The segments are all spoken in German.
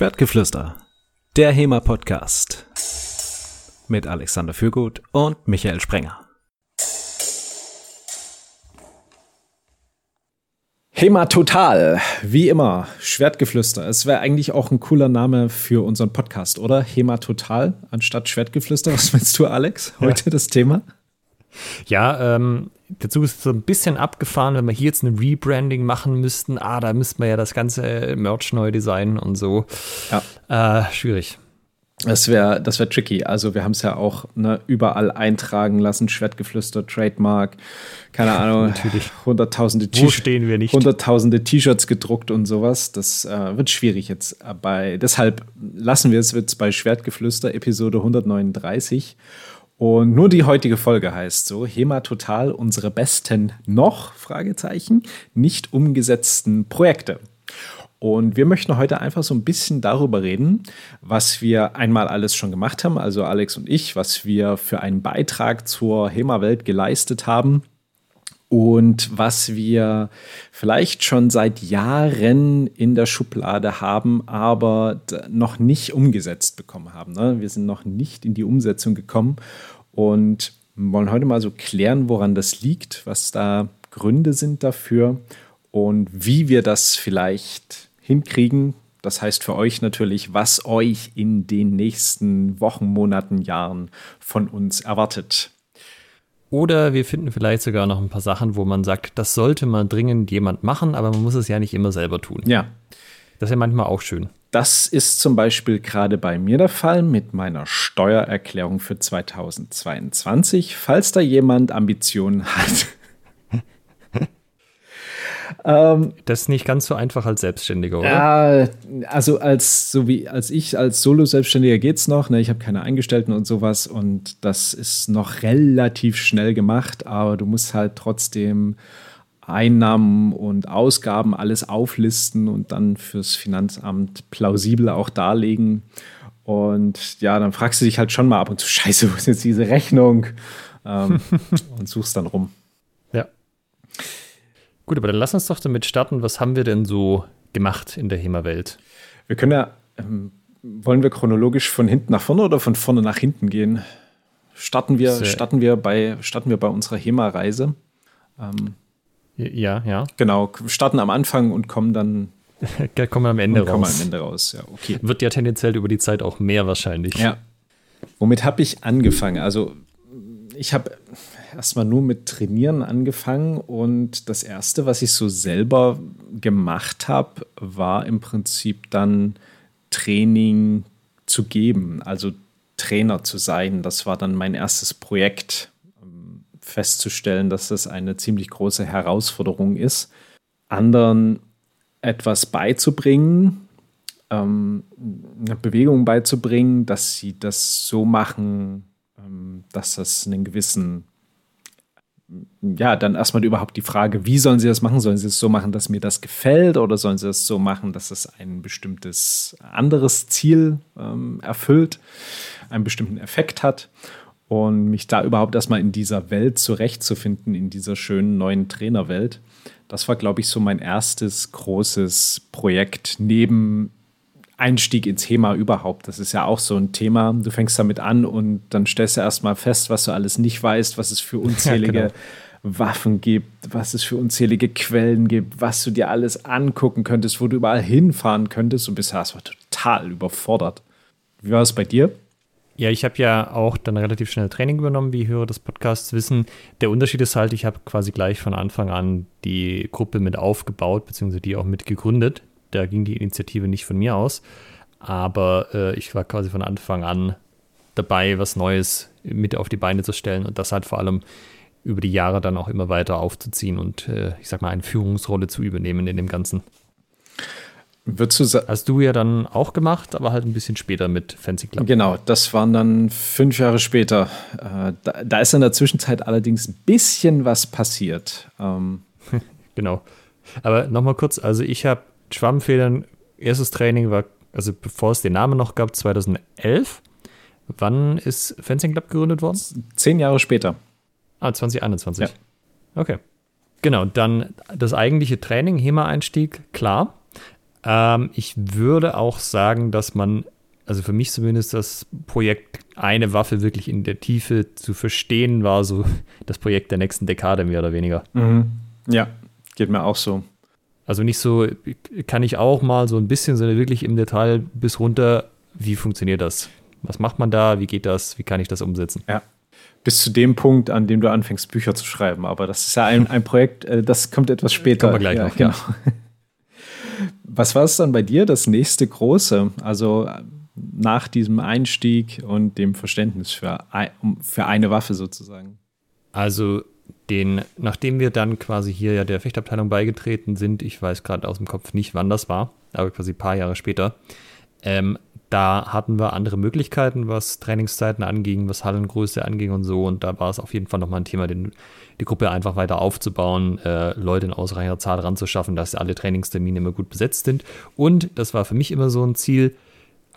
Schwertgeflüster, der HEMA-Podcast mit Alexander Fürgut und Michael Sprenger. HEMA Total, wie immer, Schwertgeflüster. Es wäre eigentlich auch ein cooler Name für unseren Podcast, oder? HEMA Total anstatt Schwertgeflüster. Was meinst du, Alex? Heute ja. das Thema? Ja, ähm, der Zug ist so ein bisschen abgefahren, wenn wir hier jetzt ein Rebranding machen müssten. Ah, da müssten wir ja das ganze Merch neu designen und so. Ja. Äh, schwierig. Das wäre das wär tricky. Also, wir haben es ja auch ne, überall eintragen lassen: Schwertgeflüster, Trademark, keine Ahnung, Natürlich. hunderttausende T-Shirts. Hunderttausende T-Shirts gedruckt und sowas. Das äh, wird schwierig jetzt. Bei, deshalb lassen wir es jetzt bei Schwertgeflüster, Episode 139. Und nur die heutige Folge heißt so: HEMA Total, unsere besten noch, Fragezeichen, nicht umgesetzten Projekte. Und wir möchten heute einfach so ein bisschen darüber reden, was wir einmal alles schon gemacht haben, also Alex und ich, was wir für einen Beitrag zur HEMA-Welt geleistet haben und was wir vielleicht schon seit Jahren in der Schublade haben, aber noch nicht umgesetzt bekommen haben. Ne? Wir sind noch nicht in die Umsetzung gekommen und wollen heute mal so klären, woran das liegt, was da Gründe sind dafür und wie wir das vielleicht hinkriegen. Das heißt für euch natürlich, was euch in den nächsten Wochen, Monaten, Jahren von uns erwartet. Oder wir finden vielleicht sogar noch ein paar Sachen, wo man sagt, das sollte mal dringend jemand machen, aber man muss es ja nicht immer selber tun. Ja. Das ist ja manchmal auch schön. Das ist zum Beispiel gerade bei mir der Fall mit meiner Steuererklärung für 2022. Falls da jemand Ambitionen hat, ähm, das ist nicht ganz so einfach als Selbstständiger, oder? Ja, also als so wie als ich als Solo-Selbstständiger geht's noch. Ne? Ich habe keine Eingestellten und sowas und das ist noch relativ schnell gemacht, aber du musst halt trotzdem Einnahmen und Ausgaben alles auflisten und dann fürs Finanzamt plausibel auch darlegen. Und ja, dann fragst du dich halt schon mal ab und zu, scheiße, wo ist jetzt diese Rechnung? Ähm, und suchst dann rum. Gut, aber dann lass uns doch damit starten. Was haben wir denn so gemacht in der HEMA-Welt? Wir können ja, ähm, wollen wir chronologisch von hinten nach vorne oder von vorne nach hinten gehen? Starten wir, Sehr. starten wir, bei, starten wir bei unserer HEMA-Reise. Ähm, ja, ja. Genau, starten am Anfang und kommen dann kommen am Ende raus. Kommen am Ende raus, ja, okay. Wird ja tendenziell über die Zeit auch mehr wahrscheinlich. Ja. Womit habe ich angefangen? Also, ich habe erstmal nur mit Trainieren angefangen und das erste, was ich so selber gemacht habe, war im Prinzip dann Training zu geben, also Trainer zu sein. Das war dann mein erstes Projekt, festzustellen, dass das eine ziemlich große Herausforderung ist, anderen etwas beizubringen, ähm, eine Bewegung beizubringen, dass sie das so machen, dass das einen gewissen ja, dann erstmal überhaupt die Frage, wie sollen sie das machen? Sollen sie es so machen, dass mir das gefällt oder sollen sie es so machen, dass es ein bestimmtes anderes Ziel ähm, erfüllt, einen bestimmten Effekt hat? Und mich da überhaupt erstmal in dieser Welt zurechtzufinden, in dieser schönen neuen Trainerwelt, das war, glaube ich, so mein erstes großes Projekt neben Einstieg ins HEMA überhaupt. Das ist ja auch so ein Thema. Du fängst damit an und dann stellst du erstmal fest, was du alles nicht weißt, was es für unzählige ja, genau. Waffen gibt, was es für unzählige Quellen gibt, was du dir alles angucken könntest, wo du überall hinfahren könntest. Und bisher war total überfordert. Wie war es bei dir? Ja, ich habe ja auch dann relativ schnell Training übernommen, wie Hörer des Podcasts wissen. Der Unterschied ist halt, ich habe quasi gleich von Anfang an die Gruppe mit aufgebaut, beziehungsweise die auch mit gegründet da ging die Initiative nicht von mir aus. Aber äh, ich war quasi von Anfang an dabei, was Neues mit auf die Beine zu stellen und das halt vor allem über die Jahre dann auch immer weiter aufzuziehen und äh, ich sag mal eine Führungsrolle zu übernehmen in dem Ganzen. Würdest du Hast du ja dann auch gemacht, aber halt ein bisschen später mit Fancy Club. Genau, das waren dann fünf Jahre später. Äh, da, da, ist in der Zwischenzeit allerdings ein bisschen was passiert. Ähm. genau. Aber nochmal kurz, also ich habe Schwammfedern, erstes Training war, also bevor es den Namen noch gab, 2011. Wann ist Fencing Club gegründet worden? Zehn Jahre später. Ah, 2021. Ja. Okay. Genau, dann das eigentliche Training, HEMA-Einstieg, klar. Ähm, ich würde auch sagen, dass man, also für mich zumindest das Projekt eine Waffe wirklich in der Tiefe zu verstehen war, so das Projekt der nächsten Dekade mehr oder weniger. Mhm. Ja, geht mir auch so. Also nicht so, kann ich auch mal so ein bisschen, sondern wirklich im Detail bis runter, wie funktioniert das? Was macht man da? Wie geht das? Wie kann ich das umsetzen? Ja. Bis zu dem Punkt, an dem du anfängst, Bücher zu schreiben. Aber das ist ja ein, ein Projekt, äh, das kommt etwas später. Kommen wir gleich ja, noch, genau. Was war es dann bei dir, das nächste große? Also nach diesem Einstieg und dem Verständnis für, für eine Waffe sozusagen? Also den, nachdem wir dann quasi hier ja der Fechtabteilung beigetreten sind, ich weiß gerade aus dem Kopf nicht, wann das war, aber quasi ein paar Jahre später, ähm, da hatten wir andere Möglichkeiten, was Trainingszeiten anging, was Hallengröße anging und so. Und da war es auf jeden Fall nochmal ein Thema, den, die Gruppe einfach weiter aufzubauen, äh, Leute in ausreichender Zahl ranzuschaffen, dass alle Trainingstermine immer gut besetzt sind. Und das war für mich immer so ein Ziel,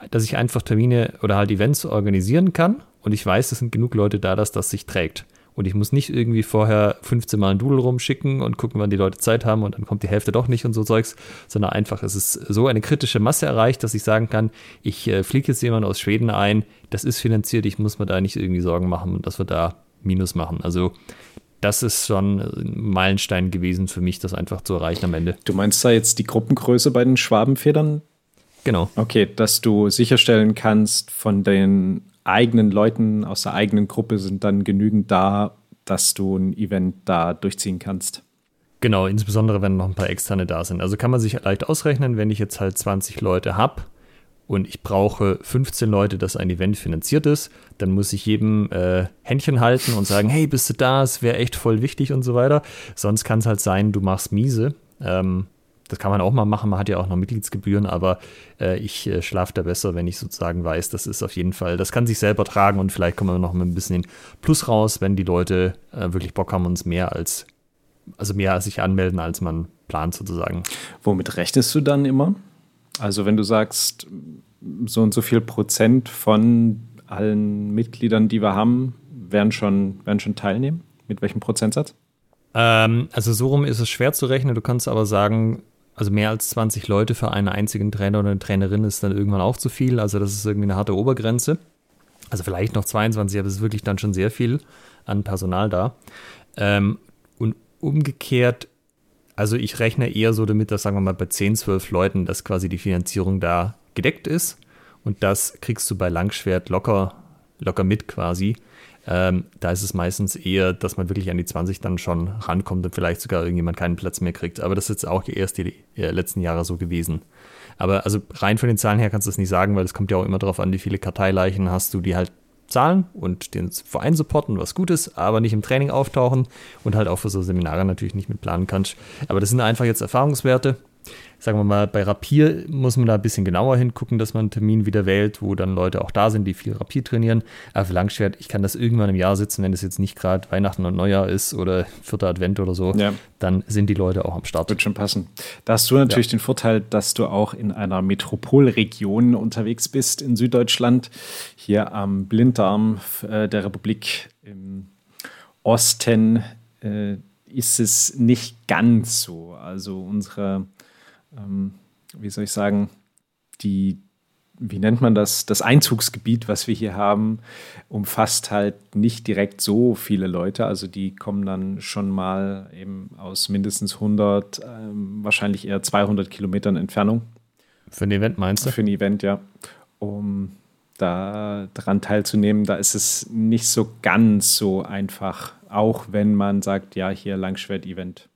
dass ich einfach Termine oder halt Events organisieren kann. Und ich weiß, es sind genug Leute da, dass das sich trägt. Und ich muss nicht irgendwie vorher 15 Mal ein Doodle rumschicken und gucken, wann die Leute Zeit haben und dann kommt die Hälfte doch nicht und so Zeugs, sondern einfach, es ist so eine kritische Masse erreicht, dass ich sagen kann, ich äh, fliege jetzt jemanden aus Schweden ein, das ist finanziert, ich muss mir da nicht irgendwie Sorgen machen, dass wir da Minus machen. Also das ist schon ein Meilenstein gewesen für mich, das einfach zu erreichen am Ende. Du meinst da jetzt die Gruppengröße bei den Schwabenfedern? Genau. Okay, dass du sicherstellen kannst, von den eigenen Leuten aus der eigenen Gruppe sind dann genügend da, dass du ein Event da durchziehen kannst. Genau, insbesondere wenn noch ein paar externe da sind. Also kann man sich leicht ausrechnen, wenn ich jetzt halt 20 Leute habe und ich brauche 15 Leute, dass ein Event finanziert ist, dann muss ich jedem äh, Händchen halten und sagen, hey, bist du da? Es wäre echt voll wichtig und so weiter. Sonst kann es halt sein, du machst miese. Ähm, das kann man auch mal machen, man hat ja auch noch Mitgliedsgebühren, aber äh, ich äh, schlafe da besser, wenn ich sozusagen weiß, das ist auf jeden Fall, das kann sich selber tragen und vielleicht kommen wir noch ein bisschen in Plus raus, wenn die Leute äh, wirklich Bock haben, uns mehr als, also mehr als sich anmelden, als man plant sozusagen. Womit rechnest du dann immer? Also wenn du sagst, so und so viel Prozent von allen Mitgliedern, die wir haben, werden schon, werden schon teilnehmen? Mit welchem Prozentsatz? Ähm, also so rum ist es schwer zu rechnen. Du kannst aber sagen, also mehr als 20 Leute für einen einzigen Trainer oder eine Trainerin ist dann irgendwann auch zu viel. Also das ist irgendwie eine harte Obergrenze. Also vielleicht noch 22, aber es ist wirklich dann schon sehr viel an Personal da. Ähm, und umgekehrt, also ich rechne eher so damit, dass sagen wir mal bei 10, 12 Leuten, dass quasi die Finanzierung da gedeckt ist. Und das kriegst du bei Langschwert locker, locker mit quasi. Ähm, da ist es meistens eher, dass man wirklich an die 20 dann schon rankommt und vielleicht sogar irgendjemand keinen Platz mehr kriegt. Aber das ist jetzt auch erst die äh, letzten Jahre so gewesen. Aber also rein von den Zahlen her kannst du das nicht sagen, weil es kommt ja auch immer darauf an, wie viele Karteileichen hast du, die halt zahlen und den Verein supporten, was gut ist, aber nicht im Training auftauchen und halt auch für so Seminare natürlich nicht mit planen kannst. Aber das sind einfach jetzt Erfahrungswerte sagen wir mal, bei Rapier muss man da ein bisschen genauer hingucken, dass man einen Termin wieder wählt, wo dann Leute auch da sind, die viel Rapier trainieren. Aber für Langschwert, ich kann das irgendwann im Jahr sitzen, wenn es jetzt nicht gerade Weihnachten und Neujahr ist oder vierter Advent oder so, ja. dann sind die Leute auch am Start. Wird schon passen. Da hast du natürlich ja. den Vorteil, dass du auch in einer Metropolregion unterwegs bist in Süddeutschland, hier am Blindarm äh, der Republik im Osten. Äh, ist es nicht ganz so. Also unsere ähm, wie soll ich sagen, die, wie nennt man das, das Einzugsgebiet, was wir hier haben, umfasst halt nicht direkt so viele Leute. Also die kommen dann schon mal eben aus mindestens 100, ähm, wahrscheinlich eher 200 Kilometern Entfernung. Für ein Event meinst du? Für ein Event, ja. Um da dran teilzunehmen, da ist es nicht so ganz so einfach, auch wenn man sagt, ja, hier Langschwert-Event.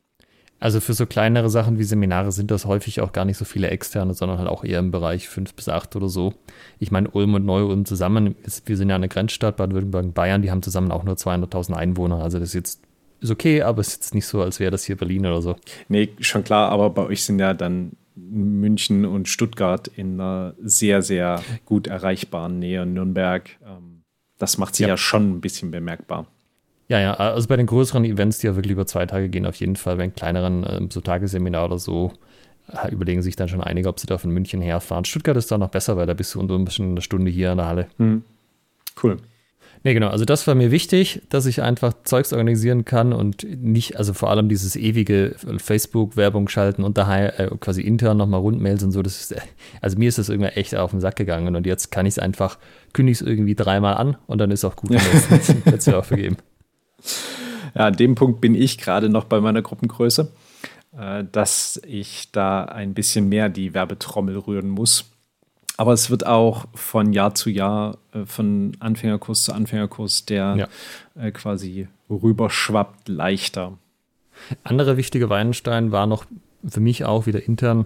Also für so kleinere Sachen wie Seminare sind das häufig auch gar nicht so viele externe, sondern halt auch eher im Bereich 5 bis 8 oder so. Ich meine, Ulm und Neu-Ulm zusammen, ist, wir sind ja eine Grenzstadt, Baden-Württemberg und Bayern, die haben zusammen auch nur 200.000 Einwohner. Also das ist jetzt ist okay, aber es ist jetzt nicht so, als wäre das hier Berlin oder so. Nee, schon klar, aber bei euch sind ja dann München und Stuttgart in einer sehr, sehr gut erreichbaren Nähe, Nürnberg. Ähm, das macht sich ja. ja schon ein bisschen bemerkbar. Ja, ja, also bei den größeren Events, die ja wirklich über zwei Tage gehen, auf jeden Fall. Bei kleineren, ähm, so Tagesseminar oder so, äh, überlegen sich dann schon einige, ob sie da von München herfahren. Stuttgart ist da noch besser, weil da bist du unter ein bisschen eine Stunde hier in der Halle. Hm. Cool. Nee, genau. Also das war mir wichtig, dass ich einfach Zeugs organisieren kann und nicht, also vor allem dieses ewige Facebook-Werbung schalten und daheim äh, quasi intern nochmal Rundmails und so. Das ist, also mir ist das irgendwie echt auf den Sack gegangen und jetzt kann ich es einfach, kündige es irgendwie dreimal an und dann ist auch gut. Jetzt auch vergeben. Ja, an dem Punkt bin ich gerade noch bei meiner Gruppengröße, äh, dass ich da ein bisschen mehr die Werbetrommel rühren muss aber es wird auch von Jahr zu Jahr, äh, von Anfängerkurs zu Anfängerkurs, der ja. äh, quasi rüberschwappt, leichter. Andere wichtige Weinstein war noch für mich auch wieder intern,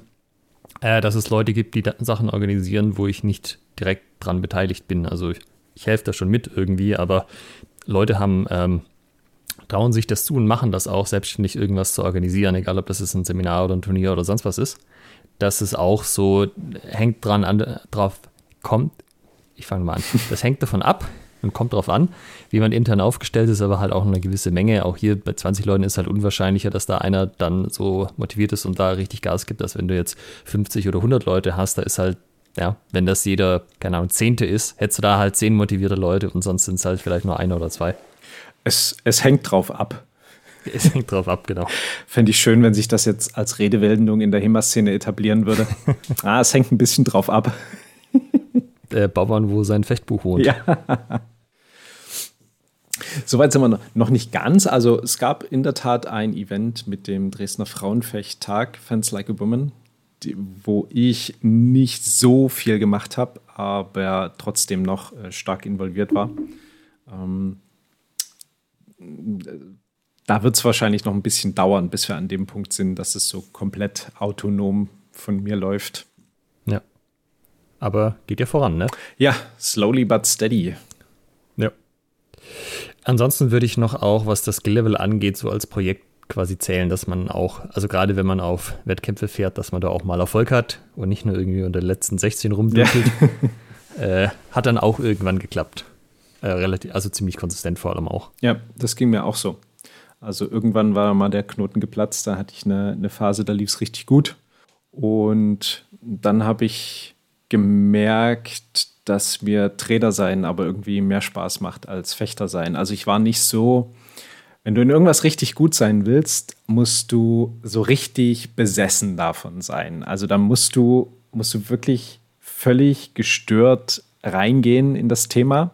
dass es Leute gibt, die Sachen organisieren, wo ich nicht direkt dran beteiligt bin. Also ich, ich helfe da schon mit irgendwie, aber Leute haben ähm, trauen sich das zu und machen das auch, selbstständig irgendwas zu organisieren, egal ob das ist ein Seminar oder ein Turnier oder sonst was ist dass es auch so hängt dran an, drauf kommt. Ich fange mal an. Das hängt davon ab und kommt darauf an, wie man intern aufgestellt ist, aber halt auch eine gewisse Menge. Auch hier bei 20 Leuten ist halt unwahrscheinlicher, dass da einer dann so motiviert ist und da richtig Gas gibt, als wenn du jetzt 50 oder 100 Leute hast. Da ist halt, ja, wenn das jeder, keine Ahnung, Zehnte ist, hättest du da halt zehn motivierte Leute und sonst sind es halt vielleicht nur einer oder zwei. Es, es hängt drauf ab. Es hängt drauf ab, genau. Fände ich schön, wenn sich das jetzt als Redewendung in der HEMA-Szene etablieren würde. ah, es hängt ein bisschen drauf ab. Der Bauern, wo sein Fechtbuch wohnt. Ja. Soweit sind wir noch nicht ganz. Also es gab in der Tat ein Event mit dem Dresdner Frauenfechttag, Fans Like a Woman, die, wo ich nicht so viel gemacht habe, aber trotzdem noch äh, stark involviert war. Ähm, da wird es wahrscheinlich noch ein bisschen dauern, bis wir an dem Punkt sind, dass es so komplett autonom von mir läuft. Ja. Aber geht ja voran, ne? Ja, slowly but steady. Ja. Ansonsten würde ich noch auch, was das Skill-Level angeht, so als Projekt quasi zählen, dass man auch, also gerade wenn man auf Wettkämpfe fährt, dass man da auch mal Erfolg hat und nicht nur irgendwie unter den letzten 16 rumdümpelt. Ja. äh, hat dann auch irgendwann geklappt. Äh, relativ, also ziemlich konsistent vor allem auch. Ja, das ging mir auch so. Also irgendwann war mal der Knoten geplatzt, da hatte ich eine, eine Phase, da lief es richtig gut. Und dann habe ich gemerkt, dass mir Trainer sein aber irgendwie mehr Spaß macht als Fechter sein. Also ich war nicht so, wenn du in irgendwas richtig gut sein willst, musst du so richtig besessen davon sein. Also da musst du, musst du wirklich völlig gestört reingehen in das Thema,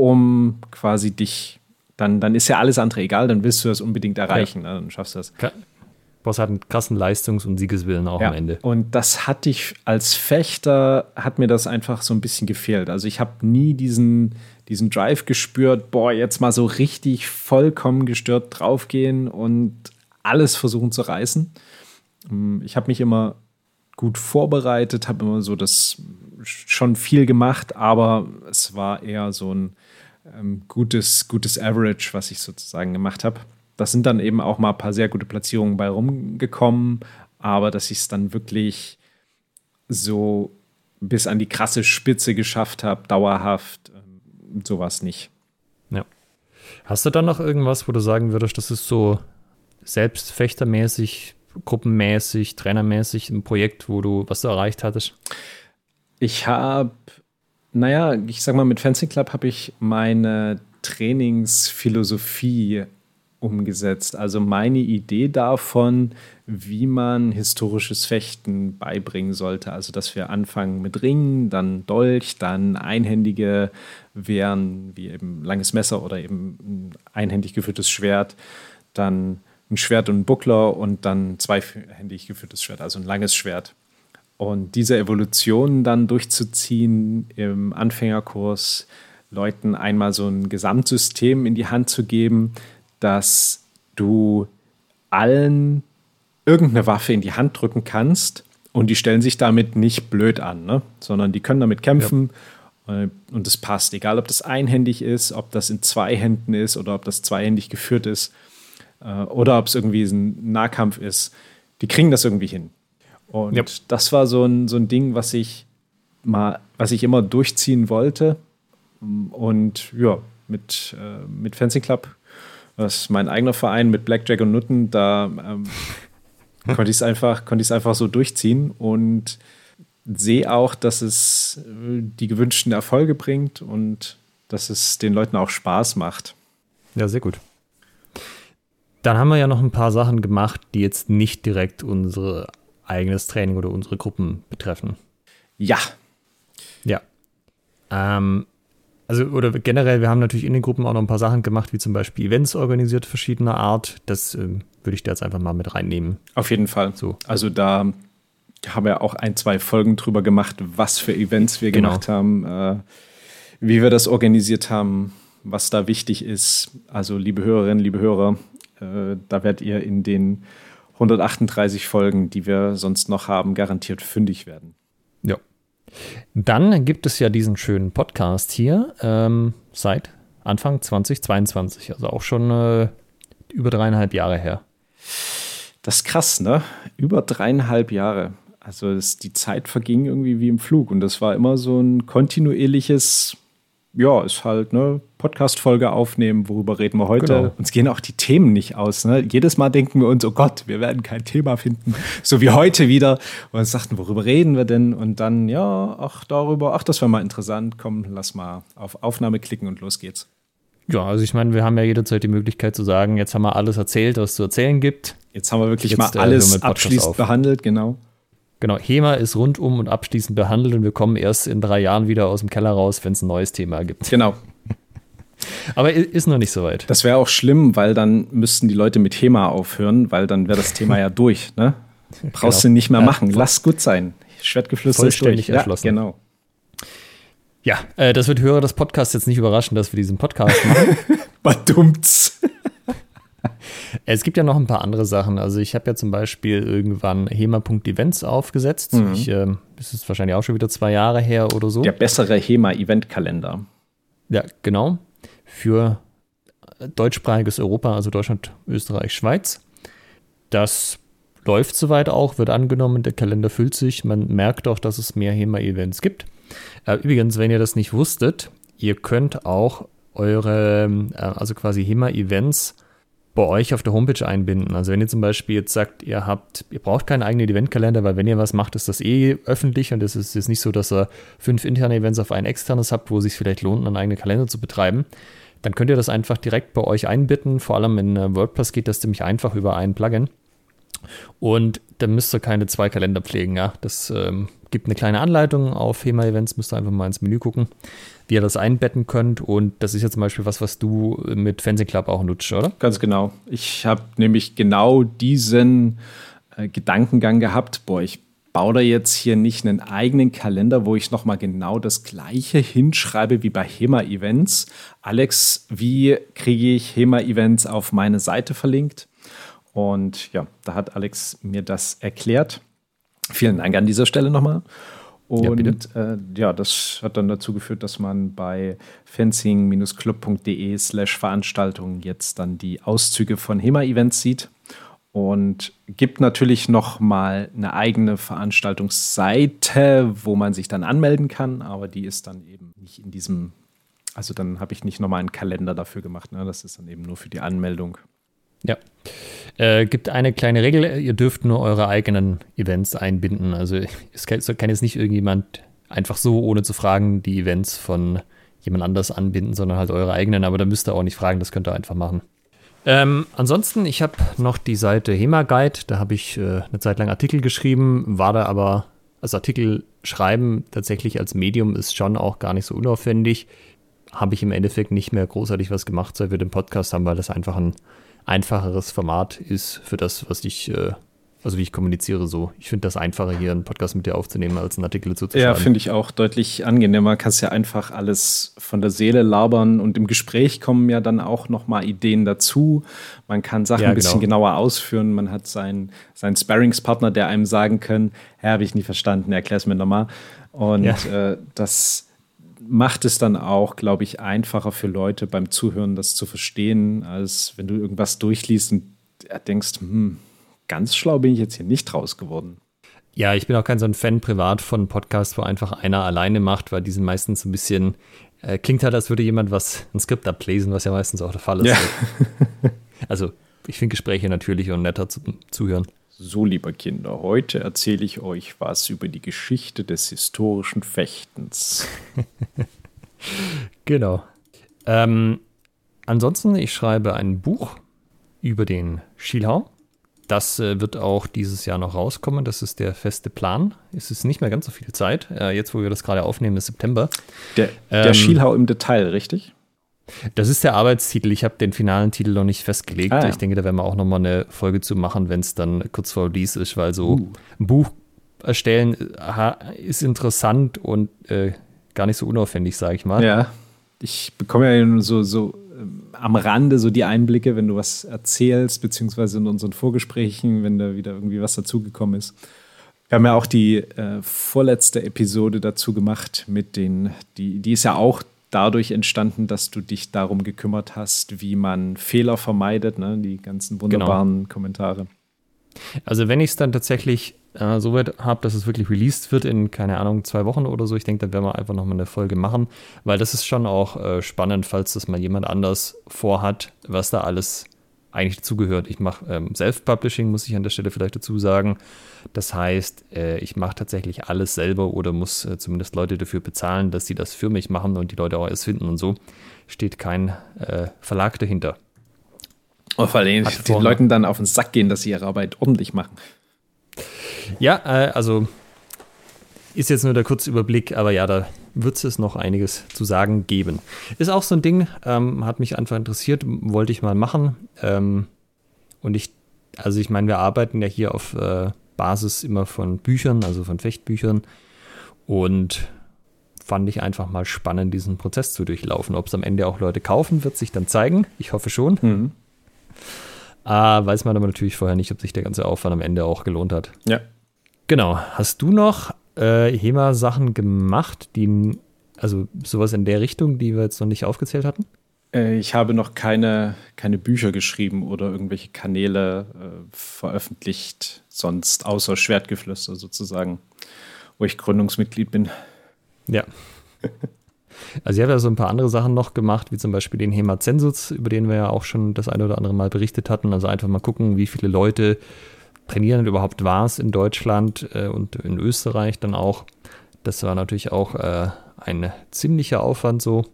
um quasi dich dann, dann ist ja alles andere egal, dann willst du das unbedingt erreichen, ja. ne? dann schaffst du das. Boss hat einen krassen Leistungs- und Siegeswillen auch ja. am Ende. Und das hatte ich als Fechter, hat mir das einfach so ein bisschen gefehlt. Also ich habe nie diesen, diesen Drive gespürt, boah, jetzt mal so richtig vollkommen gestört draufgehen und alles versuchen zu reißen. Ähm, ich habe mich immer gut vorbereitet, habe immer so das schon viel gemacht, aber es war eher so ein ähm, gutes, gutes Average, was ich sozusagen gemacht habe. Das sind dann eben auch mal ein paar sehr gute Platzierungen bei rumgekommen, aber dass ich es dann wirklich so bis an die krasse Spitze geschafft habe, dauerhaft, ähm, sowas nicht. Ja. Hast du dann noch irgendwas, wo du sagen würdest, das ist so selbstfechtermäßig, gruppenmäßig, trainermäßig ein Projekt, wo du was du erreicht hattest? Ich habe naja, ich sag mal, mit Fencing Club habe ich meine Trainingsphilosophie umgesetzt. Also meine Idee davon, wie man historisches Fechten beibringen sollte. Also dass wir anfangen mit Ringen, dann Dolch, dann einhändige Wehren, wie eben langes Messer oder eben ein einhändig geführtes Schwert, dann ein Schwert und ein Buckler und dann zweihändig geführtes Schwert, also ein langes Schwert. Und diese Evolution dann durchzuziehen im Anfängerkurs, Leuten einmal so ein Gesamtsystem in die Hand zu geben, dass du allen irgendeine Waffe in die Hand drücken kannst und die stellen sich damit nicht blöd an, ne? sondern die können damit kämpfen ja. Äh, und es passt, egal ob das einhändig ist, ob das in zwei Händen ist oder ob das zweihändig geführt ist äh, oder ob es irgendwie ein Nahkampf ist. Die kriegen das irgendwie hin. Und ja. das war so ein, so ein Ding, was ich mal, was ich immer durchziehen wollte. Und ja, mit, äh, mit Fencing Club, das ist mein eigener Verein mit Blackjack und Nutten, da ähm, konnte ich es einfach, einfach so durchziehen und sehe auch, dass es äh, die gewünschten Erfolge bringt und dass es den Leuten auch Spaß macht. Ja, sehr gut. Dann haben wir ja noch ein paar Sachen gemacht, die jetzt nicht direkt unser eigenes Training oder unsere Gruppen betreffen. Ja. Ja. Ähm, also, oder generell, wir haben natürlich in den Gruppen auch noch ein paar Sachen gemacht, wie zum Beispiel Events organisiert verschiedener Art. Das ähm, würde ich da jetzt einfach mal mit reinnehmen. Auf jeden Fall. So. Also da haben wir auch ein, zwei Folgen drüber gemacht, was für Events wir genau. gemacht haben, äh, wie wir das organisiert haben, was da wichtig ist. Also, liebe Hörerinnen, liebe Hörer, äh, da werdet ihr in den 138 Folgen, die wir sonst noch haben, garantiert fündig werden. Ja. Dann gibt es ja diesen schönen Podcast hier ähm, seit Anfang 2022, also auch schon äh, über dreieinhalb Jahre her. Das ist krass, ne? Über dreieinhalb Jahre. Also das, die Zeit verging irgendwie wie im Flug und das war immer so ein kontinuierliches ja, ist halt eine Podcast-Folge aufnehmen, worüber reden wir heute. Genau. Uns gehen auch die Themen nicht aus. Ne? Jedes Mal denken wir uns, oh Gott, wir werden kein Thema finden. So wie heute wieder. Und uns sagten, worüber reden wir denn? Und dann, ja, ach, darüber, ach, das wäre mal interessant. Komm, lass mal auf Aufnahme klicken und los geht's. Ja, also ich meine, wir haben ja jederzeit die Möglichkeit zu sagen, jetzt haben wir alles erzählt, was es zu erzählen gibt. Jetzt haben wir wirklich jetzt, mal äh, alles äh, abschließend behandelt, genau. Genau, HEMA ist rundum und abschließend behandelt und wir kommen erst in drei Jahren wieder aus dem Keller raus, wenn es ein neues Thema gibt. Genau. Aber ist noch nicht so weit. Das wäre auch schlimm, weil dann müssten die Leute mit HEMA aufhören, weil dann wäre das Thema ja durch. Ne? Brauchst genau. du nicht mehr machen. Lass gut sein. Schwertgeflüster ist durch. Erschlossen. Ja, genau. Ja, äh, das wird Hörer des Podcasts jetzt nicht überraschen, dass wir diesen Podcast machen. Badumts. Es gibt ja noch ein paar andere Sachen. Also ich habe ja zum Beispiel irgendwann HEMA.events aufgesetzt. Mhm. Ich, äh, das ist wahrscheinlich auch schon wieder zwei Jahre her oder so. Der bessere HEMA-Eventkalender. Ja, genau. Für deutschsprachiges Europa, also Deutschland, Österreich, Schweiz. Das läuft soweit auch, wird angenommen, der Kalender füllt sich. Man merkt auch, dass es mehr HEMA-Events gibt. Äh, übrigens, wenn ihr das nicht wusstet, ihr könnt auch eure, äh, also quasi HEMA-Events bei euch auf der Homepage einbinden. Also wenn ihr zum Beispiel jetzt sagt, ihr habt, ihr braucht keinen eigenen Eventkalender, weil wenn ihr was macht, ist das eh öffentlich und es ist jetzt nicht so, dass ihr fünf interne Events auf ein externes habt, wo es sich vielleicht lohnt, einen eigenen Kalender zu betreiben. Dann könnt ihr das einfach direkt bei euch einbinden. Vor allem in äh, WordPress geht das ziemlich einfach über ein Plugin. Und dann müsst ihr keine zwei Kalender pflegen. Ja? Das ähm, gibt eine kleine Anleitung auf HEMA Events, müsst ihr einfach mal ins Menü gucken wie ihr das einbetten könnt. Und das ist ja zum Beispiel was, was du mit Fancy Club auch nutzt, oder? Ganz genau. Ich habe nämlich genau diesen äh, Gedankengang gehabt. Boah, ich baue da jetzt hier nicht einen eigenen Kalender, wo ich nochmal genau das gleiche hinschreibe wie bei HEMA-Events. Alex, wie kriege ich HEMA-Events auf meine Seite verlinkt? Und ja, da hat Alex mir das erklärt. Vielen Dank an dieser Stelle nochmal. Und ja, äh, ja, das hat dann dazu geführt, dass man bei fencing-club.de slash Veranstaltungen jetzt dann die Auszüge von HEMA-Events sieht und gibt natürlich noch mal eine eigene Veranstaltungsseite, wo man sich dann anmelden kann, aber die ist dann eben nicht in diesem, also dann habe ich nicht nochmal einen Kalender dafür gemacht, ne? das ist dann eben nur für die Anmeldung. Ja. Äh, gibt eine kleine Regel, ihr dürft nur eure eigenen Events einbinden. Also es kann, kann jetzt nicht irgendjemand einfach so, ohne zu fragen, die Events von jemand anders anbinden, sondern halt eure eigenen. Aber da müsst ihr auch nicht fragen, das könnt ihr einfach machen. Ähm, ansonsten, ich habe noch die Seite HEMA Guide, da habe ich äh, eine Zeit lang Artikel geschrieben, war da aber, also Artikel schreiben tatsächlich als Medium ist schon auch gar nicht so unaufwendig. Habe ich im Endeffekt nicht mehr großartig was gemacht, seit wir den Podcast haben, weil das einfach ein einfacheres Format ist für das, was ich, äh, also wie ich kommuniziere so. Ich finde das einfacher, hier einen Podcast mit dir aufzunehmen, als einen Artikel zuzuschreiben. Ja, finde ich auch deutlich angenehmer. Kannst ja einfach alles von der Seele labern und im Gespräch kommen ja dann auch nochmal Ideen dazu. Man kann Sachen ja, ein bisschen genau. genauer ausführen. Man hat seinen, seinen Sparringspartner, der einem sagen kann, Herr, habe ich nicht verstanden, erklär es mir nochmal. Und ja. äh, das macht es dann auch, glaube ich, einfacher für Leute beim Zuhören, das zu verstehen, als wenn du irgendwas durchliest und denkst, hm, ganz schlau bin ich jetzt hier nicht draus geworden. Ja, ich bin auch kein so ein Fan privat von Podcasts, wo einfach einer alleine macht, weil die sind meistens so ein bisschen, äh, klingt halt, als würde jemand was, ein Skript ablesen, was ja meistens auch der Fall ist. Ja. also, ich finde Gespräche natürlich und netter zu, zuhören. So, liebe Kinder, heute erzähle ich euch was über die Geschichte des historischen Fechtens. genau. Ähm, ansonsten, ich schreibe ein Buch über den Schielhau. Das äh, wird auch dieses Jahr noch rauskommen. Das ist der feste Plan. Es ist nicht mehr ganz so viel Zeit. Äh, jetzt, wo wir das gerade aufnehmen, ist September. Der, der ähm, Schielhau im Detail, richtig? Das ist der Arbeitstitel. Ich habe den finalen Titel noch nicht festgelegt. Ah, ja. Ich denke, da werden wir auch noch mal eine Folge zu machen, wenn es dann kurz vor Release ist, weil so uh. ein Buch erstellen ist interessant und äh, gar nicht so unaufwendig, sage ich mal. Ja, ich bekomme ja so, so äh, am Rande so die Einblicke, wenn du was erzählst, beziehungsweise in unseren Vorgesprächen, wenn da wieder irgendwie was dazugekommen ist. Wir haben ja auch die äh, vorletzte Episode dazu gemacht mit den, die, die ist ja auch dadurch entstanden, dass du dich darum gekümmert hast, wie man Fehler vermeidet, ne? die ganzen genau. wunderbaren genau. Kommentare. Also wenn ich es dann tatsächlich äh, so weit habe, dass es wirklich released wird in, keine Ahnung, zwei Wochen oder so, ich denke, dann werden wir einfach nochmal eine Folge machen, weil das ist schon auch äh, spannend, falls das mal jemand anders vorhat, was da alles eigentlich dazugehört. Ich mache ähm, Self-Publishing, muss ich an der Stelle vielleicht dazu sagen. Das heißt, äh, ich mache tatsächlich alles selber oder muss äh, zumindest Leute dafür bezahlen, dass sie das für mich machen und die Leute auch erst finden und so. Steht kein äh, Verlag dahinter. Oh, vor allem den Leuten dann auf den Sack gehen, dass sie ihre Arbeit ordentlich machen. Ja, äh, also ist jetzt nur der kurze Überblick, aber ja, da wird es noch einiges zu sagen geben. Ist auch so ein Ding, ähm, hat mich einfach interessiert, wollte ich mal machen. Ähm, und ich, also ich meine, wir arbeiten ja hier auf äh, Basis immer von Büchern, also von Fechtbüchern. Und fand ich einfach mal spannend, diesen Prozess zu durchlaufen. Ob es am Ende auch Leute kaufen, wird sich dann zeigen. Ich hoffe schon. Mhm. Äh, weiß man aber natürlich vorher nicht, ob sich der ganze Aufwand am Ende auch gelohnt hat. Ja. Genau. Hast du noch äh, HEMA-Sachen gemacht, die, also sowas in der Richtung, die wir jetzt noch nicht aufgezählt hatten? Äh, ich habe noch keine, keine Bücher geschrieben oder irgendwelche Kanäle äh, veröffentlicht, sonst außer Schwertgeflüster sozusagen, wo ich Gründungsmitglied bin. Ja. Also ich habe ja so ein paar andere Sachen noch gemacht, wie zum Beispiel den Hemazensus, über den wir ja auch schon das eine oder andere Mal berichtet hatten. Also einfach mal gucken, wie viele Leute trainieren überhaupt war es in Deutschland äh, und in Österreich dann auch. Das war natürlich auch äh, ein ziemlicher Aufwand so.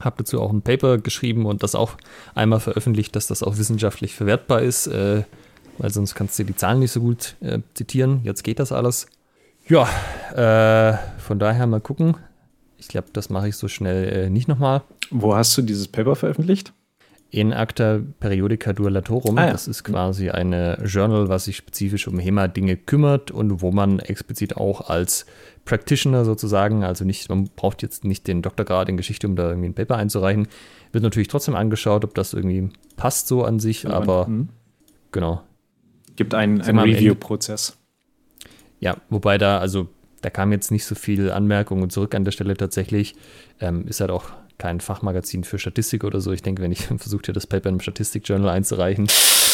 Habe dazu auch ein Paper geschrieben und das auch einmal veröffentlicht, dass das auch wissenschaftlich verwertbar ist, äh, weil sonst kannst du die Zahlen nicht so gut äh, zitieren. Jetzt geht das alles. Ja, äh, von daher mal gucken. Ich glaube, das mache ich so schnell äh, nicht nochmal. Wo hast du dieses Paper veröffentlicht? In Acta Periodica Duellatorum. Ah, ja. Das ist quasi eine Journal, was sich spezifisch um HEMA-Dinge kümmert und wo man explizit auch als Practitioner sozusagen, also nicht, man braucht jetzt nicht den Doktorgrad in Geschichte, um da irgendwie ein Paper einzureichen, wird natürlich trotzdem angeschaut, ob das irgendwie passt so an sich, ja, aber mh. genau. Gibt einen, einen Review-Prozess. Ja, wobei da, also da kam jetzt nicht so viel Anmerkungen zurück an der Stelle tatsächlich. Ähm, ist halt auch kein Fachmagazin für Statistik oder so. Ich denke, wenn ich versucht hätte, das Paper im Statistikjournal einzureichen,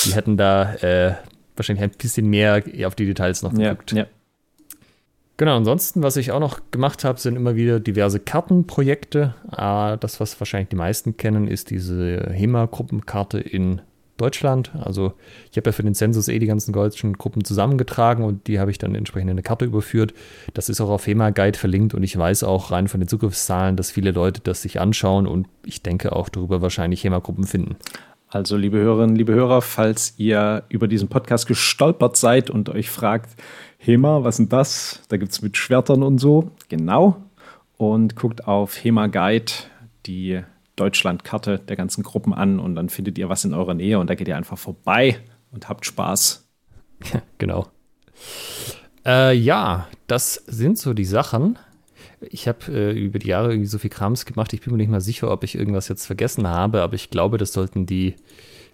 die hätten da äh, wahrscheinlich ein bisschen mehr auf die Details noch geguckt. Ja, ja. Genau, ansonsten, was ich auch noch gemacht habe, sind immer wieder diverse Kartenprojekte. Ah, das, was wahrscheinlich die meisten kennen, ist diese HEMA-Gruppenkarte in Deutschland. Also ich habe ja für den Zensus eh die ganzen deutschen Gruppen zusammengetragen und die habe ich dann entsprechend in eine Karte überführt. Das ist auch auf HEMA Guide verlinkt und ich weiß auch rein von den Zugriffszahlen, dass viele Leute das sich anschauen und ich denke auch darüber wahrscheinlich HEMA-Gruppen finden. Also liebe Hörerinnen, liebe Hörer, falls ihr über diesen Podcast gestolpert seid und euch fragt, HEMA, was sind das? Da gibt es mit Schwertern und so. Genau. Und guckt auf HEMA Guide die Deutschlandkarte der ganzen Gruppen an und dann findet ihr was in eurer Nähe und da geht ihr einfach vorbei und habt Spaß. Genau. Äh, ja, das sind so die Sachen. Ich habe äh, über die Jahre irgendwie so viel Krams gemacht. Ich bin mir nicht mal sicher, ob ich irgendwas jetzt vergessen habe, aber ich glaube, das sollten die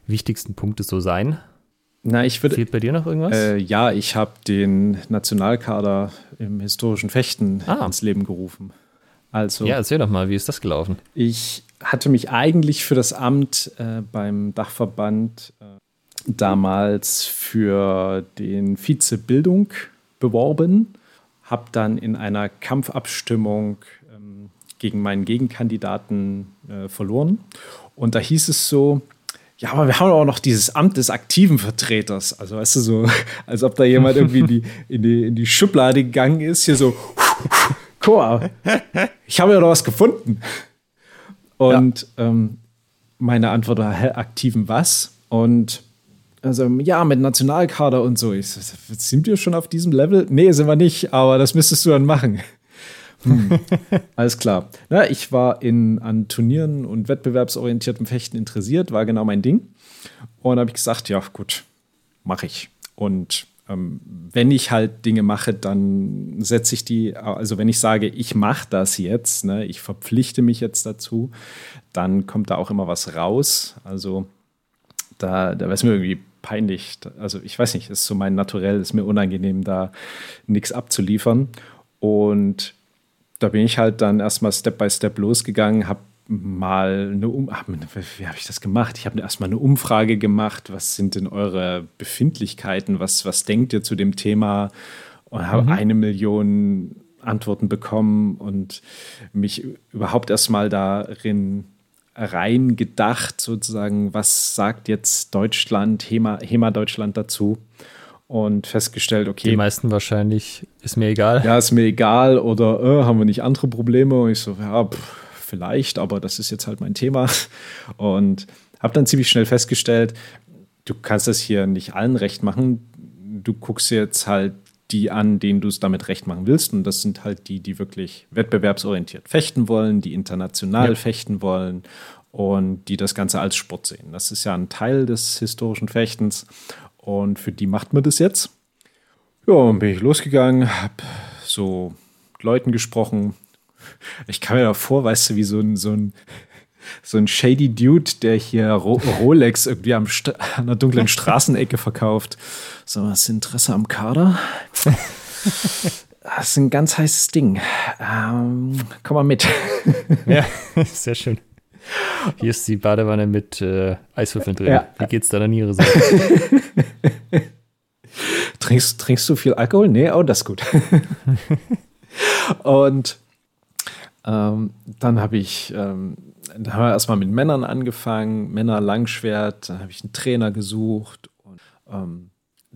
wichtigsten Punkte so sein. Na, ich würde. Fehlt bei dir noch irgendwas? Äh, ja, ich habe den Nationalkader im historischen Fechten ah. ins Leben gerufen. Also, ja, erzähl doch mal, wie ist das gelaufen? Ich hatte mich eigentlich für das Amt äh, beim Dachverband äh, damals für den Vizebildung beworben, habe dann in einer Kampfabstimmung ähm, gegen meinen Gegenkandidaten äh, verloren. Und da hieß es so, ja, aber wir haben auch noch dieses Amt des aktiven Vertreters. Also, weißt du, so, als ob da jemand irgendwie in die, in die, in die Schublade gegangen ist, hier so, guck ich habe ja noch was gefunden. Und ja. ähm, meine Antwort war, aktiven was? Und also, ja, mit Nationalkader und so. Ich sind wir schon auf diesem Level? Nee, sind wir nicht, aber das müsstest du dann machen. Hm. Alles klar. Na, ich war in, an Turnieren und wettbewerbsorientiertem Fechten interessiert, war genau mein Ding. Und habe ich gesagt, ja, gut, mache ich. Und wenn ich halt Dinge mache, dann setze ich die, also wenn ich sage, ich mache das jetzt, ne, ich verpflichte mich jetzt dazu, dann kommt da auch immer was raus. Also da, da wäre es mir irgendwie peinlich. Also ich weiß nicht, ist so mein Naturell, ist mir unangenehm, da nichts abzuliefern. Und da bin ich halt dann erstmal Step by Step losgegangen, habe mal eine um wie habe ich das gemacht? Ich habe erstmal eine Umfrage gemacht, was sind denn eure Befindlichkeiten, was, was denkt ihr zu dem Thema? Und habe mhm. eine Million Antworten bekommen und mich überhaupt erstmal darin reingedacht, sozusagen, was sagt jetzt Deutschland, HEMA, HEMA Deutschland dazu? Und festgestellt, okay. Die meisten wahrscheinlich, ist mir egal. Ja, ist mir egal oder äh, haben wir nicht andere Probleme? Und ich so, ja, pff, vielleicht, aber das ist jetzt halt mein Thema. Und habe dann ziemlich schnell festgestellt, du kannst das hier nicht allen recht machen. Du guckst jetzt halt die an, denen du es damit recht machen willst. Und das sind halt die, die wirklich wettbewerbsorientiert fechten wollen, die international ja. fechten wollen und die das Ganze als Sport sehen. Das ist ja ein Teil des historischen Fechtens und für die macht man das jetzt. Ja, und bin ich losgegangen, habe so Leuten gesprochen. Ich kam mir da vor, weißt du, wie so ein, so ein so ein shady Dude, der hier Rolex irgendwie am St an einer dunklen Straßenecke verkauft. So, hast du Interesse am Kader? Das ist ein ganz heißes Ding. Ähm, komm mal mit. ja, sehr schön. Hier ist die Badewanne mit äh, Eiswürfeln drin. Ja. Wie geht's deiner Niere so? trinkst, trinkst du viel Alkohol? Nee, oh, das ist gut. Und ähm, dann habe ich ähm, dann erstmal mit Männern angefangen, Männer Langschwert, dann habe ich einen Trainer gesucht und ähm,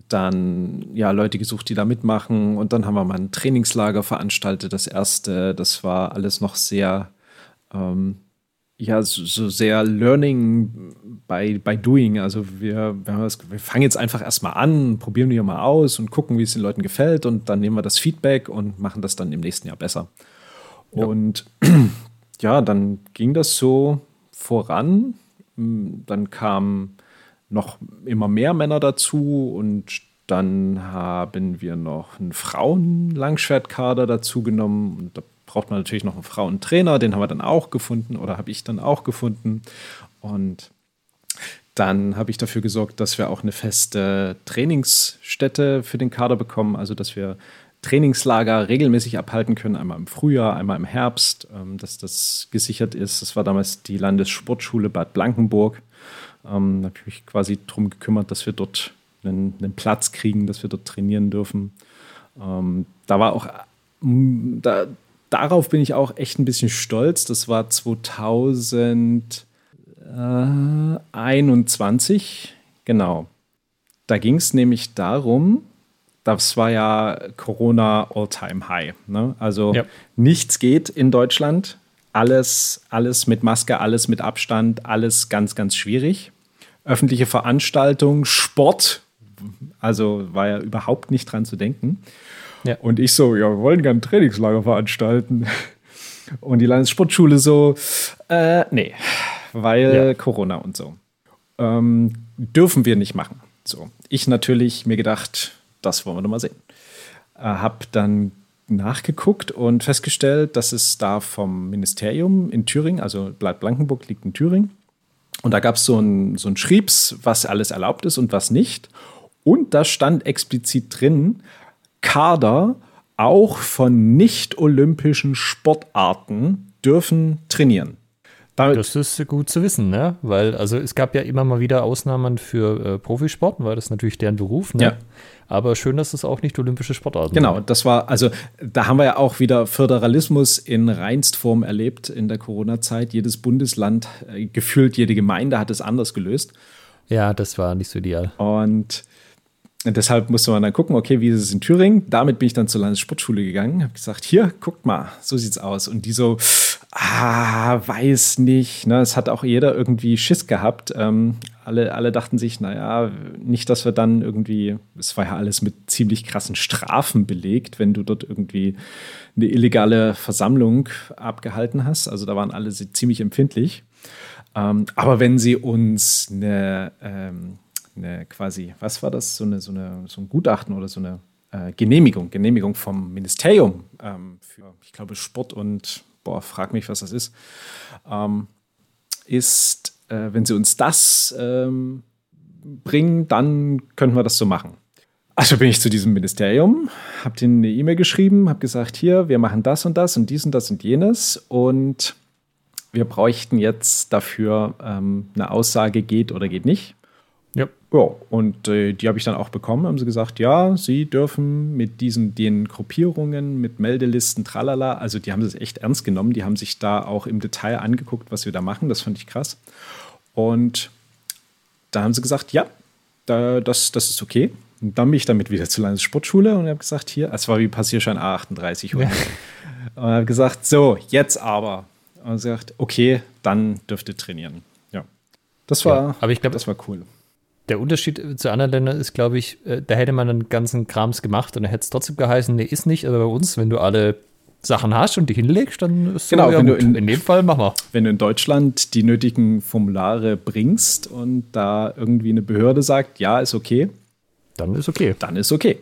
dann ja Leute gesucht, die da mitmachen und dann haben wir mal ein Trainingslager veranstaltet. Das erste, das war alles noch sehr ähm, ja, so, so, sehr Learning by, by Doing. Also wir, wir, wir fangen jetzt einfach erstmal an, probieren wir mal aus und gucken, wie es den Leuten gefällt und dann nehmen wir das Feedback und machen das dann im nächsten Jahr besser. Und ja, dann ging das so voran. Mm, dann kamen noch immer mehr Männer dazu und dann haben wir noch einen Frauen-Langschwertkader dazu genommen. Und da braucht man natürlich noch einen Frauentrainer, den haben wir dann auch gefunden oder habe ich dann auch gefunden. Und dann habe ich dafür gesorgt, dass wir auch eine feste Trainingsstätte für den Kader bekommen, also dass wir Trainingslager regelmäßig abhalten können, einmal im Frühjahr, einmal im Herbst, ähm, dass das gesichert ist. Das war damals die Landessportschule Bad Blankenburg. Ähm, da habe ich mich quasi darum gekümmert, dass wir dort einen, einen, Platz kriegen, dass wir dort trainieren dürfen. Ähm, da war auch, da, darauf bin ich auch echt ein bisschen stolz. Das war 2021, genau. Da ging es nämlich darum, das war ja Corona All-Time High. Ne? Also ja. nichts geht in Deutschland. Alles, alles mit Maske, alles mit Abstand, alles ganz, ganz schwierig. Öffentliche Veranstaltungen, Sport, also war ja überhaupt nicht dran zu denken. Ja. Und ich so, ja, wir wollen gerne ein Trainingslager veranstalten. Und die Landessportschule so, äh, nee, weil ja. Corona und so. Ähm, dürfen wir nicht machen. So, ich natürlich mir gedacht, das wollen wir doch mal sehen. Äh, habe dann nachgeguckt und festgestellt, dass es da vom Ministerium in Thüringen, also Bad Blankenburg liegt in Thüringen, und da gab es so ein, so ein Schriebs, was alles erlaubt ist und was nicht. Und da stand explizit drin, Kader auch von nicht-olympischen Sportarten dürfen trainieren. Damit das ist gut zu wissen, ne? Weil, also es gab ja immer mal wieder Ausnahmen für äh, Profisport, weil das natürlich deren Beruf, ne? Ja. Aber schön, dass es auch nicht olympische Sportarten Genau, sind. das war, also da haben wir ja auch wieder Föderalismus in Reinstform erlebt in der Corona-Zeit. Jedes Bundesland, äh, gefühlt jede Gemeinde hat es anders gelöst. Ja, das war nicht so ideal. Und deshalb musste man dann gucken, okay, wie ist es in Thüringen? Damit bin ich dann zur Landessportschule gegangen, habe gesagt, hier, guckt mal, so sieht's aus. Und die so, ah, weiß nicht. Ne? Es hat auch jeder irgendwie Schiss gehabt. Ähm, alle, alle dachten sich, naja, nicht, dass wir dann irgendwie, es war ja alles mit ziemlich krassen Strafen belegt, wenn du dort irgendwie eine illegale Versammlung abgehalten hast. Also da waren alle ziemlich empfindlich. Ähm, aber wenn sie uns eine, ähm, eine quasi, was war das, so, eine, so, eine, so ein Gutachten oder so eine äh, Genehmigung, Genehmigung vom Ministerium ähm, für, ich glaube, Sport und boah, frag mich, was das ist, ähm, ist, äh, wenn sie uns das ähm, bringen, dann könnten wir das so machen. Also bin ich zu diesem Ministerium, habe denen eine E-Mail geschrieben, habe gesagt, hier, wir machen das und das und dies und das und jenes und wir bräuchten jetzt dafür ähm, eine Aussage, geht oder geht nicht. Ja. Ja, und äh, die habe ich dann auch bekommen. Haben sie gesagt, ja, sie dürfen mit diesen den Gruppierungen, mit Meldelisten, tralala, also die haben es echt ernst genommen. Die haben sich da auch im Detail angeguckt, was wir da machen. Das fand ich krass. Und da haben sie gesagt, ja, da, das, das ist okay. Und dann bin ich damit wieder zur Landessportschule und habe gesagt, hier, es war wie Passierschein A38. Ja. Und habe gesagt, so, jetzt aber. Und gesagt, okay, dann dürft ihr trainieren. Ja. Das war, ja, aber ich glaube, das war cool. Der Unterschied zu anderen Ländern ist, glaube ich, äh, da hätte man einen ganzen Krams gemacht und da hätte es trotzdem geheißen, nee, ist nicht. Aber bei uns, wenn du alle Sachen hast und die hinlegst, dann ist genau, so, ja, wenn gut. du in, in dem Fall mach mal. Wenn du in Deutschland die nötigen Formulare bringst und da irgendwie eine Behörde sagt, ja, ist okay, dann ist okay. Dann ist okay.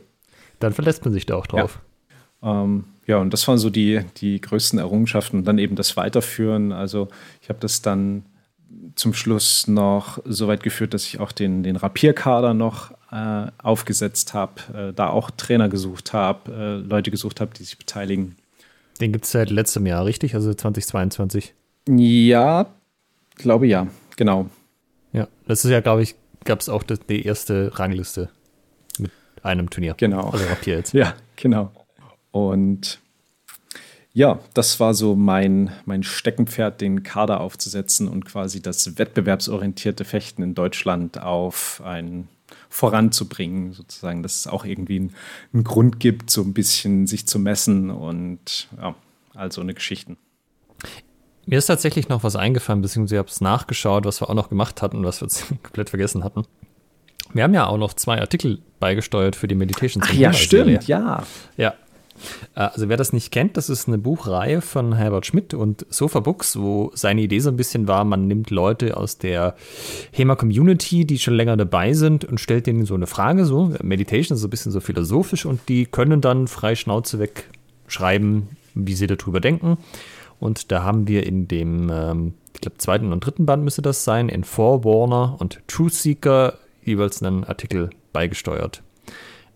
Dann verlässt man sich da auch drauf. Ja, ähm, ja und das waren so die, die größten Errungenschaften. Und dann eben das Weiterführen. Also ich habe das dann zum Schluss noch so weit geführt, dass ich auch den, den Rapierkader noch äh, aufgesetzt habe, äh, da auch Trainer gesucht habe, äh, Leute gesucht habe, die sich beteiligen. Den gibt es seit letztem Jahr, richtig? Also 2022? Ja, glaube ja, genau. Ja, das ist ja, glaube ich, gab es auch die erste Rangliste mit einem Turnier. Genau. Also Rapier jetzt. Ja, genau. Und ja, das war so mein, mein Steckenpferd, den Kader aufzusetzen und quasi das wettbewerbsorientierte Fechten in Deutschland auf ein voranzubringen, sozusagen, dass es auch irgendwie einen, einen Grund gibt, so ein bisschen sich zu messen und ja, also eine Geschichten. Mir ist tatsächlich noch was eingefallen, beziehungsweise ich habe es nachgeschaut, was wir auch noch gemacht hatten, was wir komplett vergessen hatten. Wir haben ja auch noch zwei Artikel beigesteuert für die Meditation. Ach ja, stimmt, ja. Ja, also wer das nicht kennt, das ist eine Buchreihe von Herbert Schmidt und Sofa Books, wo seine Idee so ein bisschen war, man nimmt Leute aus der HEMA-Community, die schon länger dabei sind und stellt denen so eine Frage, so Meditation ist so ein bisschen so philosophisch und die können dann frei Schnauze weg schreiben, wie sie darüber denken. Und da haben wir in dem, ähm, ich glaube, zweiten und dritten Band müsste das sein, in Forewarner und Truth Seeker jeweils einen Artikel beigesteuert.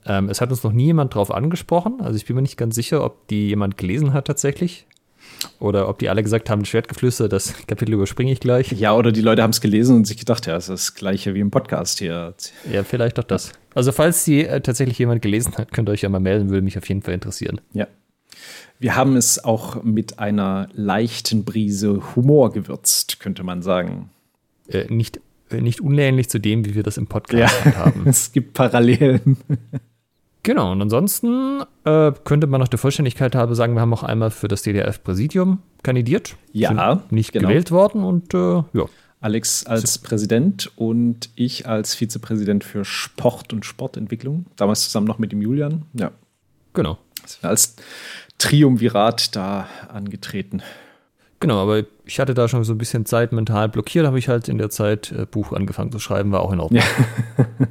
Ähm, es hat uns noch nie jemand drauf angesprochen. Also ich bin mir nicht ganz sicher, ob die jemand gelesen hat tatsächlich. Oder ob die alle gesagt haben, Schwertgeflüster, das Kapitel überspringe ich gleich. Ja, oder die Leute haben es gelesen und sich gedacht, ja, es ist das gleiche wie im Podcast hier. Ja, vielleicht doch das. Also falls sie äh, tatsächlich jemand gelesen hat, könnt ihr euch ja mal melden, würde mich auf jeden Fall interessieren. Ja. Wir haben es auch mit einer leichten Brise Humor gewürzt, könnte man sagen. Äh, nicht, äh, nicht unähnlich zu dem, wie wir das im Podcast ja, haben. es gibt Parallelen. Genau, und ansonsten äh, könnte man noch der Vollständigkeit halber sagen, wir haben auch einmal für das DDRF-Präsidium kandidiert. Ja. Nicht genau. gewählt worden und äh, ja. Alex als Präsident und ich als Vizepräsident für Sport und Sportentwicklung. Damals zusammen noch mit dem Julian. Ja. Genau. Als Triumvirat da angetreten. Genau, aber ich hatte da schon so ein bisschen Zeit mental blockiert, habe ich halt in der Zeit äh, Buch angefangen zu schreiben, war auch in Ordnung. Ja.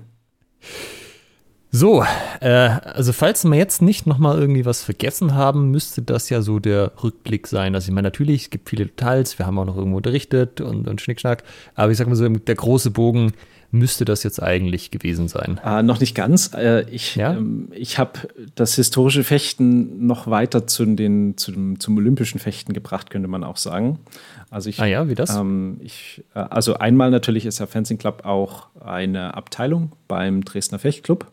So, äh, also falls wir jetzt nicht nochmal irgendwie was vergessen haben, müsste das ja so der Rückblick sein. Also ich meine, natürlich, es gibt viele Details, wir haben auch noch irgendwo unterrichtet und, und Schnickschnack, aber ich sag mal so, der große Bogen müsste das jetzt eigentlich gewesen sein. Äh, noch nicht ganz. Äh, ich ja? ähm, ich habe das historische Fechten noch weiter zu den, zu dem, zum olympischen Fechten gebracht, könnte man auch sagen. Also ich, ah ja, wie das? Ähm, ich, äh, also einmal natürlich ist der Fencing Club auch eine Abteilung beim Dresdner Fechtclub.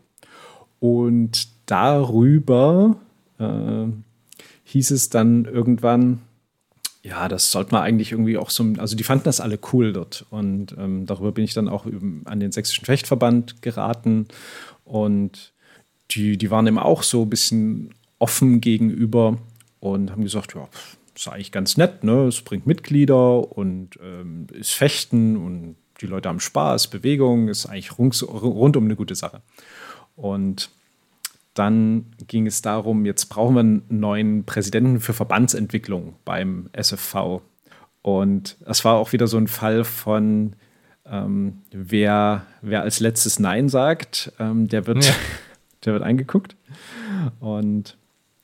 Und darüber äh, hieß es dann irgendwann, ja, das sollte man eigentlich irgendwie auch so, also die fanden das alle cool dort. Und ähm, darüber bin ich dann auch an den Sächsischen Fechtverband geraten. Und die, die waren eben auch so ein bisschen offen gegenüber und haben gesagt, ja, ist eigentlich ganz nett, ne? Es bringt Mitglieder und ähm, ist Fechten und die Leute haben Spaß, Bewegung, ist eigentlich rund, rund um eine gute Sache. Und dann ging es darum, jetzt brauchen wir einen neuen Präsidenten für Verbandsentwicklung beim SFV. Und das war auch wieder so ein Fall von, ähm, wer, wer als letztes Nein sagt, ähm, der, wird, ja. der wird eingeguckt. Und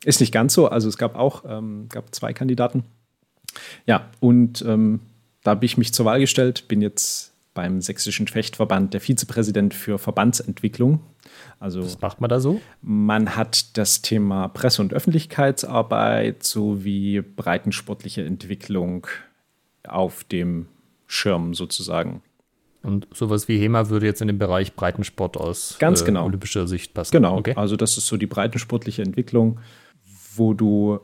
ist nicht ganz so. Also es gab auch ähm, gab zwei Kandidaten. Ja, und ähm, da habe ich mich zur Wahl gestellt, bin jetzt beim Sächsischen Fechtverband der Vizepräsident für Verbandsentwicklung. Also, Was macht man da so? Man hat das Thema Presse- und Öffentlichkeitsarbeit sowie breitensportliche Entwicklung auf dem Schirm sozusagen. Und sowas wie HEMA würde jetzt in den Bereich Breitensport aus Ganz genau. äh, olympischer Sicht passen. Genau, okay. also das ist so die breitensportliche Entwicklung, wo du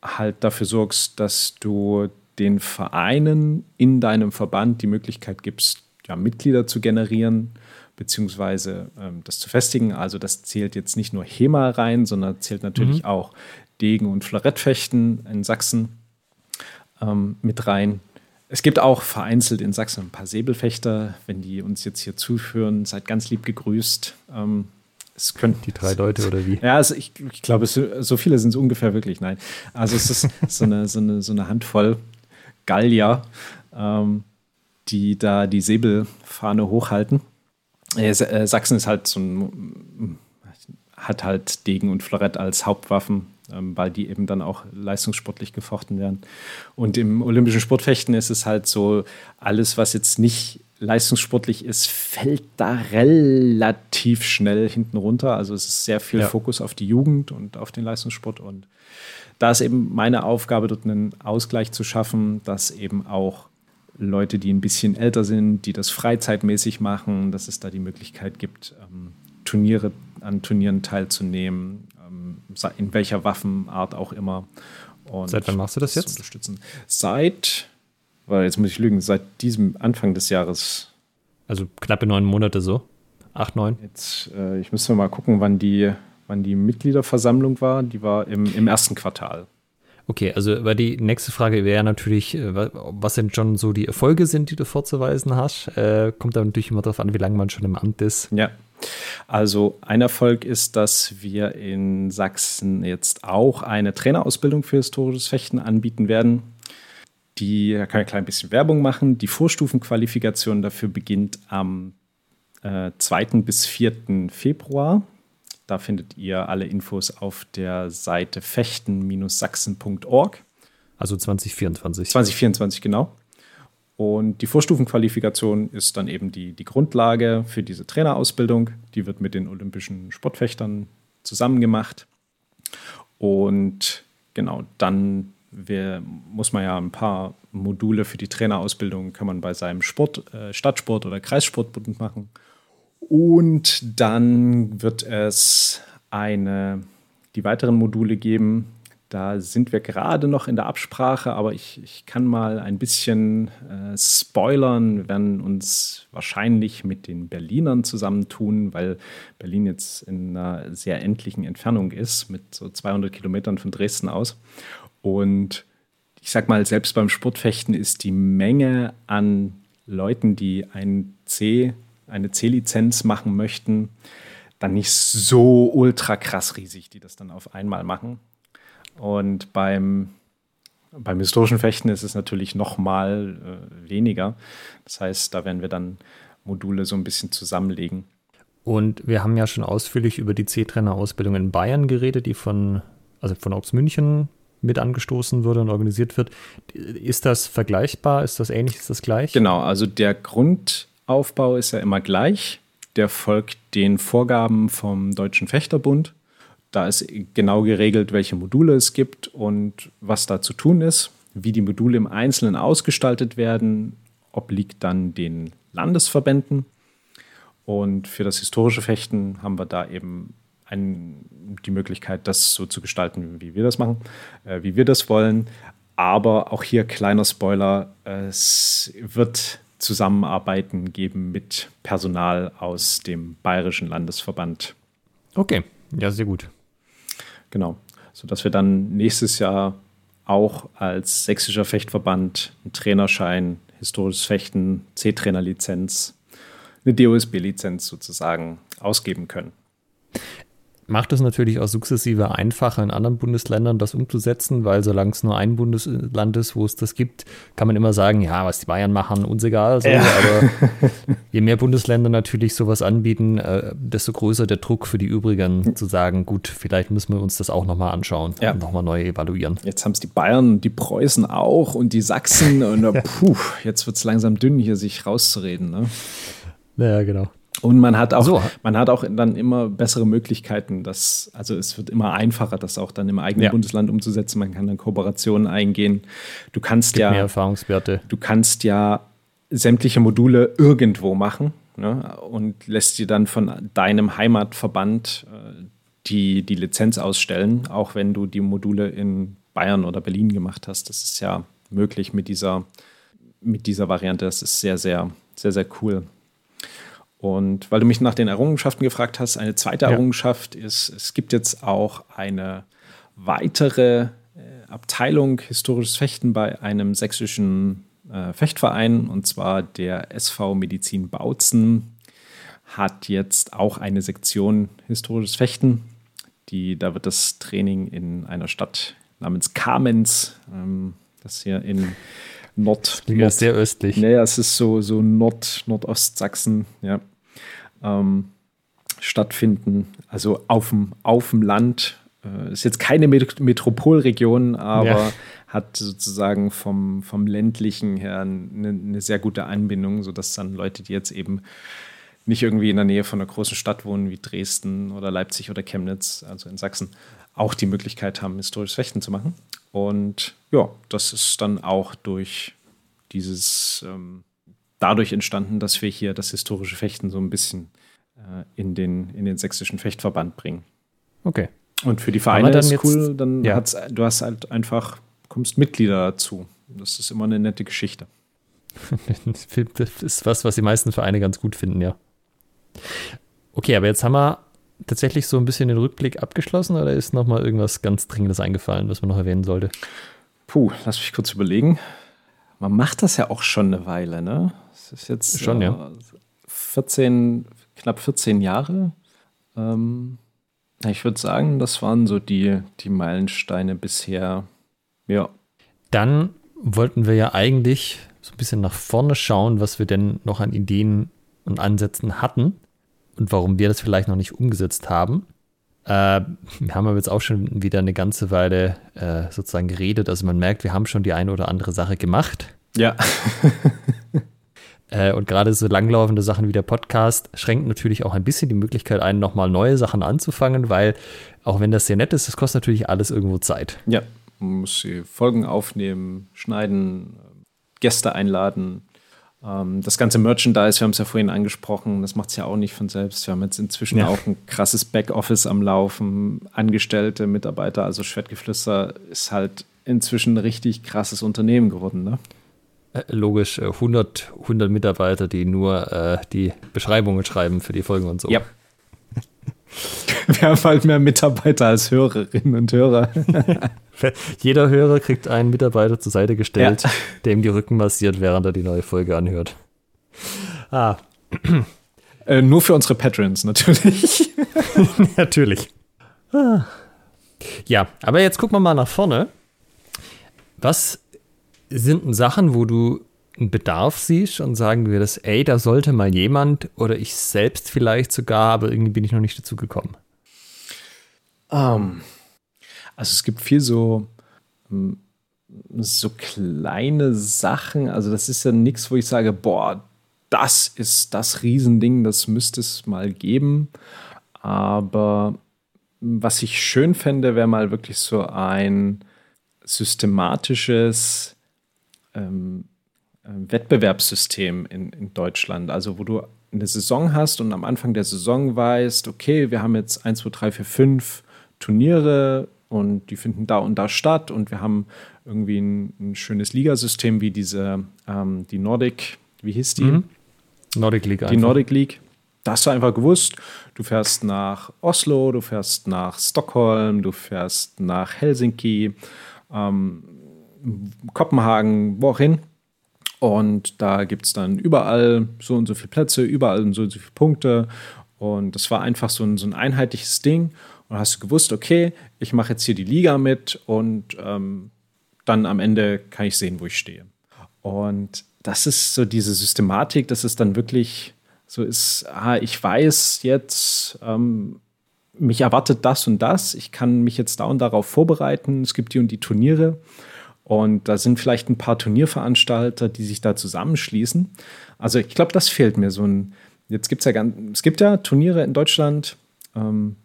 halt dafür sorgst, dass du den Vereinen in deinem Verband die Möglichkeit gibst, ja, Mitglieder zu generieren, beziehungsweise ähm, das zu festigen. Also das zählt jetzt nicht nur HEMA rein, sondern zählt natürlich mhm. auch Degen- und Florettfechten in Sachsen ähm, mit rein. Es gibt auch vereinzelt in Sachsen ein paar Säbelfechter. Wenn die uns jetzt hier zuführen, seid ganz lieb gegrüßt. Ähm, es können die drei Leute oder wie? Ja, also ich, ich glaube, so viele sind es ungefähr wirklich. Nein. Also es ist so eine, so eine, so eine Handvoll Gallier, ähm, die da die Säbelfahne hochhalten. Äh, äh, Sachsen ist halt so ein, hat halt Degen und Florett als Hauptwaffen, ähm, weil die eben dann auch leistungssportlich gefochten werden. Und im olympischen Sportfechten ist es halt so, alles, was jetzt nicht leistungssportlich ist, fällt da relativ schnell hinten runter. Also es ist sehr viel ja. Fokus auf die Jugend und auf den Leistungssport. Und da ist eben meine Aufgabe, dort einen Ausgleich zu schaffen, dass eben auch Leute, die ein bisschen älter sind, die das freizeitmäßig machen, dass es da die Möglichkeit gibt, ähm, Turniere an Turnieren teilzunehmen, ähm, in welcher Waffenart auch immer. Und Seit wann machst du das jetzt? Unterstützen. Seit weil jetzt muss ich lügen, seit diesem Anfang des Jahres. Also knappe neun Monate so. Acht, neun. Jetzt, äh, ich müsste mal gucken, wann die, wann die Mitgliederversammlung war. Die war im, im ersten Quartal. Okay, also aber die nächste Frage wäre natürlich, äh, was denn schon so die Erfolge sind, die du vorzuweisen hast. Äh, kommt da natürlich immer darauf an, wie lange man schon im Amt ist. Ja. Also ein Erfolg ist, dass wir in Sachsen jetzt auch eine Trainerausbildung für historisches Fechten anbieten werden. Die, da kann ich ein klein bisschen Werbung machen. Die Vorstufenqualifikation dafür beginnt am äh, 2. bis 4. Februar. Da findet ihr alle Infos auf der Seite fechten-sachsen.org. Also 2024. 2024, genau. Und die Vorstufenqualifikation ist dann eben die, die Grundlage für diese Trainerausbildung. Die wird mit den olympischen Sportfechtern zusammen gemacht. Und genau, dann wir, muss man ja ein paar Module für die Trainerausbildung kann man bei seinem Sport, äh, Stadtsport oder Kreissportbund machen. Und dann wird es eine, die weiteren Module geben. Da sind wir gerade noch in der Absprache, aber ich, ich kann mal ein bisschen äh, spoilern. Wir werden uns wahrscheinlich mit den Berlinern zusammentun, weil Berlin jetzt in einer sehr endlichen Entfernung ist, mit so 200 Kilometern von Dresden aus. Und ich sag mal, selbst beim Sportfechten ist die Menge an Leuten, die ein C, eine C-Lizenz machen möchten, dann nicht so ultra krass riesig, die das dann auf einmal machen. Und beim, beim historischen Fechten ist es natürlich noch mal äh, weniger. Das heißt, da werden wir dann Module so ein bisschen zusammenlegen. Und wir haben ja schon ausführlich über die C-Trainer-Ausbildung in Bayern geredet, die von, also von Augs München mit angestoßen wurde und organisiert wird. Ist das vergleichbar? Ist das ähnlich? Ist das gleich? Genau, also der Grundaufbau ist ja immer gleich. Der folgt den Vorgaben vom Deutschen Fechterbund. Da ist genau geregelt, welche Module es gibt und was da zu tun ist. Wie die Module im Einzelnen ausgestaltet werden, obliegt dann den Landesverbänden. Und für das historische Fechten haben wir da eben ein, die Möglichkeit, das so zu gestalten, wie wir das machen, äh, wie wir das wollen. Aber auch hier kleiner Spoiler, es wird Zusammenarbeiten geben mit Personal aus dem Bayerischen Landesverband. Okay, ja, sehr gut. Genau, sodass wir dann nächstes Jahr auch als sächsischer Fechtverband einen Trainerschein, historisches Fechten, C-Trainer-Lizenz, eine DOSB-Lizenz sozusagen ausgeben können macht es natürlich auch sukzessive einfacher in anderen Bundesländern, das umzusetzen, weil solange es nur ein Bundesland ist, wo es das gibt, kann man immer sagen, ja, was die Bayern machen, uns egal. So. Ja. Aber je mehr Bundesländer natürlich sowas anbieten, äh, desto größer der Druck für die übrigen zu sagen, gut, vielleicht müssen wir uns das auch nochmal anschauen ja. und nochmal neu evaluieren. Jetzt haben es die Bayern, die Preußen auch und die Sachsen und ja. puh, jetzt wird es langsam dünn, hier sich rauszureden. Ne? Ja, genau. Und man hat auch, so. man hat auch dann immer bessere Möglichkeiten, das, also es wird immer einfacher, das auch dann im eigenen ja. Bundesland umzusetzen. Man kann dann Kooperationen eingehen. Du kannst Gibt ja mehr Erfahrungswerte. Du kannst ja sämtliche Module irgendwo machen ne, und lässt dir dann von deinem Heimatverband äh, die, die Lizenz ausstellen, auch wenn du die Module in Bayern oder Berlin gemacht hast. Das ist ja möglich mit dieser, mit dieser Variante. Das ist sehr, sehr, sehr, sehr cool. Und weil du mich nach den Errungenschaften gefragt hast, eine zweite ja. Errungenschaft ist, es gibt jetzt auch eine weitere äh, Abteilung historisches Fechten bei einem sächsischen äh, Fechtverein, und zwar der SV Medizin Bautzen, hat jetzt auch eine Sektion historisches Fechten. Die, da wird das Training in einer Stadt namens Kamenz, ähm, das hier in Nord. Das Nord, sehr östlich. Naja, es ist so, so Nord, Nordostsachsen, ja ähm, stattfinden. Also auf dem, auf dem Land. Äh, ist jetzt keine Metropolregion, aber ja. hat sozusagen vom, vom ländlichen her eine, eine sehr gute Anbindung, sodass dann Leute, die jetzt eben nicht irgendwie in der Nähe von einer großen Stadt wohnen wie Dresden oder Leipzig oder Chemnitz, also in Sachsen, auch die Möglichkeit haben, historisches Fechten zu machen. Und ja, das ist dann auch durch dieses ähm, dadurch entstanden, dass wir hier das historische Fechten so ein bisschen äh, in, den, in den sächsischen Fechtverband bringen. Okay. Und für die Vereine ist jetzt, cool, dann ja. hat's, du hast halt einfach, kommst Mitglieder dazu. Das ist immer eine nette Geschichte. das ist was, was die meisten Vereine ganz gut finden, ja. Okay, aber jetzt haben wir tatsächlich so ein bisschen den Rückblick abgeschlossen oder ist noch mal irgendwas ganz Dringendes eingefallen, was man noch erwähnen sollte? Puh, lass mich kurz überlegen. Man macht das ja auch schon eine Weile, ne? Das ist jetzt schon, äh, ja. 14, knapp 14 Jahre. Ähm, ich würde sagen, das waren so die, die Meilensteine bisher. Ja. Dann wollten wir ja eigentlich so ein bisschen nach vorne schauen, was wir denn noch an Ideen und Ansätzen hatten und warum wir das vielleicht noch nicht umgesetzt haben. Äh, wir haben aber jetzt auch schon wieder eine ganze Weile äh, sozusagen geredet. Also man merkt, wir haben schon die eine oder andere Sache gemacht. Ja. Äh, und gerade so langlaufende Sachen wie der Podcast schränken natürlich auch ein bisschen die Möglichkeit ein, nochmal neue Sachen anzufangen, weil auch wenn das sehr nett ist, das kostet natürlich alles irgendwo Zeit. Ja, man muss die Folgen aufnehmen, schneiden, Gäste einladen. Ähm, das ganze Merchandise, wir haben es ja vorhin angesprochen, das macht es ja auch nicht von selbst. Wir haben jetzt inzwischen ja. auch ein krasses Backoffice am Laufen, Angestellte, Mitarbeiter, also Schwertgeflüster ist halt inzwischen ein richtig krasses Unternehmen geworden, ne? Äh, logisch 100, äh, 100 Mitarbeiter, die nur äh, die Beschreibungen schreiben für die Folgen und so. Ja. Wir haben halt mehr Mitarbeiter als Hörerinnen und Hörer. Jeder Hörer kriegt einen Mitarbeiter zur Seite gestellt, ja. dem die Rücken massiert, während er die neue Folge anhört. Ah. Äh, nur für unsere Patrons natürlich. natürlich. Ah. Ja, aber jetzt gucken wir mal nach vorne. Was sind Sachen, wo du einen Bedarf siehst und sagen wir das, ey, da sollte mal jemand oder ich selbst vielleicht sogar, aber irgendwie bin ich noch nicht dazu gekommen? Um, ähm, also es gibt viel so, hm, so kleine Sachen. Also das ist ja nichts, wo ich sage, boah, das ist das Riesending, das müsste es mal geben. Aber was ich schön fände, wäre mal wirklich so ein systematisches ähm, äh, Wettbewerbssystem in, in Deutschland. Also wo du eine Saison hast und am Anfang der Saison weißt, okay, wir haben jetzt 1, 2, 3, 4, 5 Turniere und die finden da und da statt und wir haben irgendwie ein, ein schönes Ligasystem wie diese, ähm, die Nordic, wie hieß die? Mhm. Nordic League. Die einfach. Nordic League. Da hast du einfach gewusst, du fährst nach Oslo, du fährst nach Stockholm, du fährst nach Helsinki ähm, Kopenhagen, wo auch hin. Und da gibt es dann überall so und so viele Plätze, überall so und so viele Punkte. Und das war einfach so ein, so ein einheitliches Ding. Und hast du gewusst, okay, ich mache jetzt hier die Liga mit und ähm, dann am Ende kann ich sehen, wo ich stehe. Und das ist so diese Systematik, dass es dann wirklich so ist, ah, ich weiß jetzt, ähm, mich erwartet das und das, ich kann mich jetzt da und darauf vorbereiten, es gibt die und die Turniere. Und da sind vielleicht ein paar Turnierveranstalter, die sich da zusammenschließen. Also ich glaube, das fehlt mir so ein. Jetzt gibt es ja ganz, es gibt ja Turniere in Deutschland, ähm,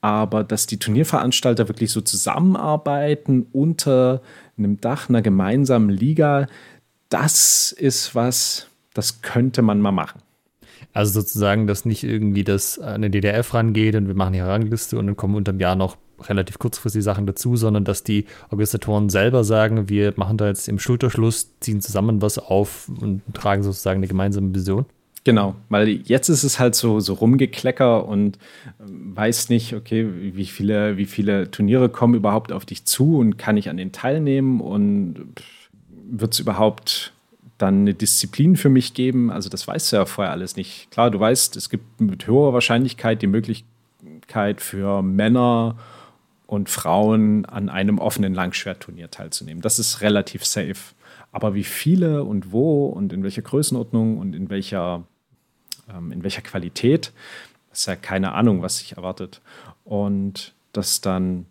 aber dass die Turnierveranstalter wirklich so zusammenarbeiten unter einem Dach einer gemeinsamen Liga, das ist was, das könnte man mal machen. Also sozusagen, dass nicht irgendwie das an den DDF rangeht und wir machen die Rangliste und dann kommen unterm Jahr noch relativ kurzfristig Sachen dazu, sondern dass die Organisatoren selber sagen, wir machen da jetzt im Schulterschluss, ziehen zusammen was auf und tragen sozusagen eine gemeinsame Vision. Genau, weil jetzt ist es halt so, so rumgeklecker und ähm, weiß nicht, okay, wie viele, wie viele Turniere kommen überhaupt auf dich zu und kann ich an den teilnehmen und wird es überhaupt dann eine Disziplin für mich geben? Also das weißt du ja vorher alles nicht. Klar, du weißt, es gibt mit höherer Wahrscheinlichkeit die Möglichkeit für Männer und Frauen an einem offenen Langschwertturnier teilzunehmen. Das ist relativ safe. Aber wie viele und wo und in welcher Größenordnung und in welcher, ähm, in welcher Qualität, ist ja keine Ahnung, was sich erwartet. Und dass dann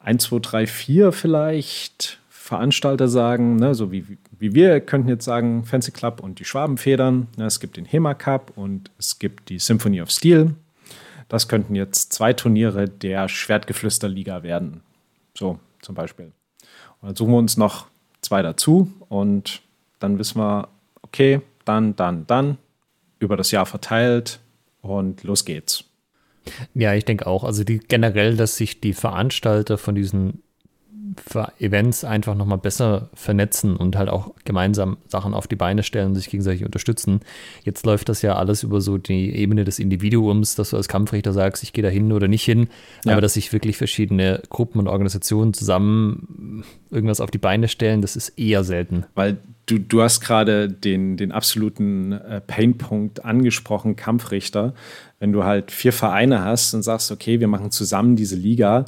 1, 2, 3, 4 vielleicht Veranstalter sagen, ne, so wie, wie wir könnten jetzt sagen, Fancy Club und die Schwabenfedern. Ne, es gibt den HEMA Cup und es gibt die Symphony of Steel. Das könnten jetzt zwei Turniere der Schwertgeflüsterliga werden. So zum Beispiel. Und dann suchen wir uns noch zwei dazu und dann wissen wir, okay, dann, dann, dann, über das Jahr verteilt und los geht's. Ja, ich denke auch. Also die, generell, dass sich die Veranstalter von diesen Events einfach nochmal besser vernetzen und halt auch gemeinsam Sachen auf die Beine stellen und sich gegenseitig unterstützen. Jetzt läuft das ja alles über so die Ebene des Individuums, dass du als Kampfrichter sagst, ich gehe da hin oder nicht hin, ja. aber dass sich wirklich verschiedene Gruppen und Organisationen zusammen irgendwas auf die Beine stellen, das ist eher selten. Weil du, du hast gerade den, den absoluten äh, Painpunkt angesprochen, Kampfrichter. Wenn du halt vier Vereine hast und sagst, okay, wir machen zusammen diese Liga,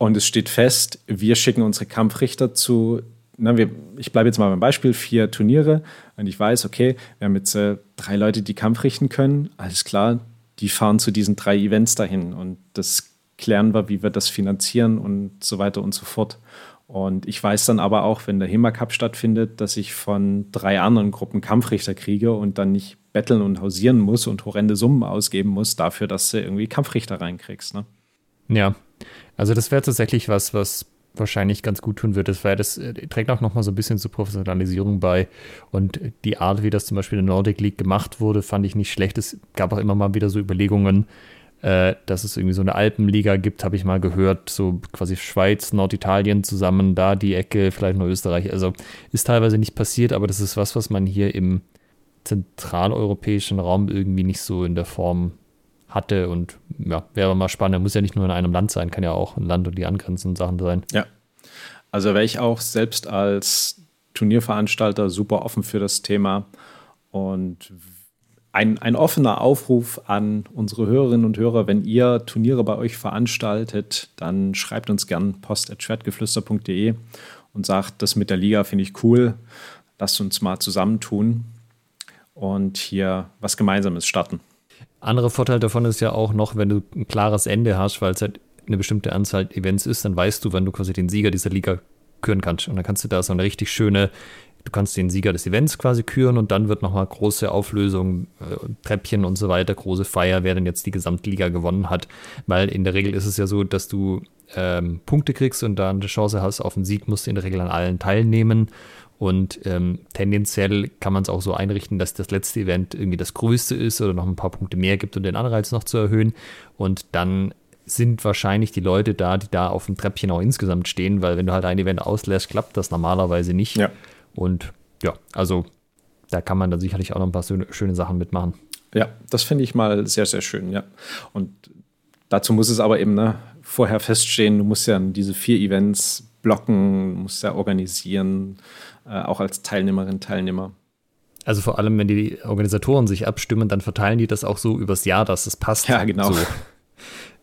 und es steht fest, wir schicken unsere Kampfrichter zu, na, wir, ich bleibe jetzt mal beim Beispiel, vier Turniere. Und ich weiß, okay, wir haben jetzt äh, drei Leute, die Kampf richten können. Alles klar, die fahren zu diesen drei Events dahin. Und das klären wir, wie wir das finanzieren und so weiter und so fort. Und ich weiß dann aber auch, wenn der HEMA Cup stattfindet, dass ich von drei anderen Gruppen Kampfrichter kriege und dann nicht betteln und hausieren muss und horrende Summen ausgeben muss dafür, dass du irgendwie Kampfrichter reinkriegst. Ne? Ja, also das wäre tatsächlich was, was wahrscheinlich ganz gut tun würde. Wäre, das äh, trägt auch noch mal so ein bisschen zur Professionalisierung bei. Und die Art, wie das zum Beispiel in der Nordic League gemacht wurde, fand ich nicht schlecht. Es gab auch immer mal wieder so Überlegungen, äh, dass es irgendwie so eine Alpenliga gibt, habe ich mal gehört. So quasi Schweiz, Norditalien zusammen, da die Ecke, vielleicht noch Österreich. Also ist teilweise nicht passiert, aber das ist was, was man hier im zentraleuropäischen Raum irgendwie nicht so in der Form hatte und ja, wäre mal spannend. Muss ja nicht nur in einem Land sein, kann ja auch ein Land und die angrenzenden Sachen sein. Ja. Also wäre ich auch selbst als Turnierveranstalter super offen für das Thema und ein, ein offener Aufruf an unsere Hörerinnen und Hörer, wenn ihr Turniere bei euch veranstaltet, dann schreibt uns gern post.schwertgeflüster.de und sagt, das mit der Liga finde ich cool, lasst uns mal zusammentun und hier was Gemeinsames starten. Anderer Vorteil davon ist ja auch noch, wenn du ein klares Ende hast, weil es halt eine bestimmte Anzahl Events ist, dann weißt du, wann du quasi den Sieger dieser Liga küren kannst. Und dann kannst du da so eine richtig schöne, du kannst den Sieger des Events quasi küren und dann wird nochmal große Auflösung, äh, Treppchen und so weiter, große Feier, wer denn jetzt die Gesamtliga gewonnen hat. Weil in der Regel ist es ja so, dass du ähm, Punkte kriegst und dann eine Chance hast auf einen Sieg, musst du in der Regel an allen teilnehmen. Und ähm, tendenziell kann man es auch so einrichten, dass das letzte Event irgendwie das größte ist oder noch ein paar Punkte mehr gibt, um den Anreiz noch zu erhöhen. Und dann sind wahrscheinlich die Leute da, die da auf dem Treppchen auch insgesamt stehen, weil wenn du halt ein Event auslässt, klappt das normalerweise nicht. Ja. Und ja, also da kann man dann sicherlich auch noch ein paar schöne Sachen mitmachen. Ja, das finde ich mal sehr, sehr schön, ja. Und dazu muss es aber eben ne, vorher feststehen, du musst ja diese vier Events blocken, musst ja organisieren, auch als Teilnehmerin, Teilnehmer. Also vor allem, wenn die Organisatoren sich abstimmen, dann verteilen die das auch so übers Jahr, dass es passt. Ja, genau. So.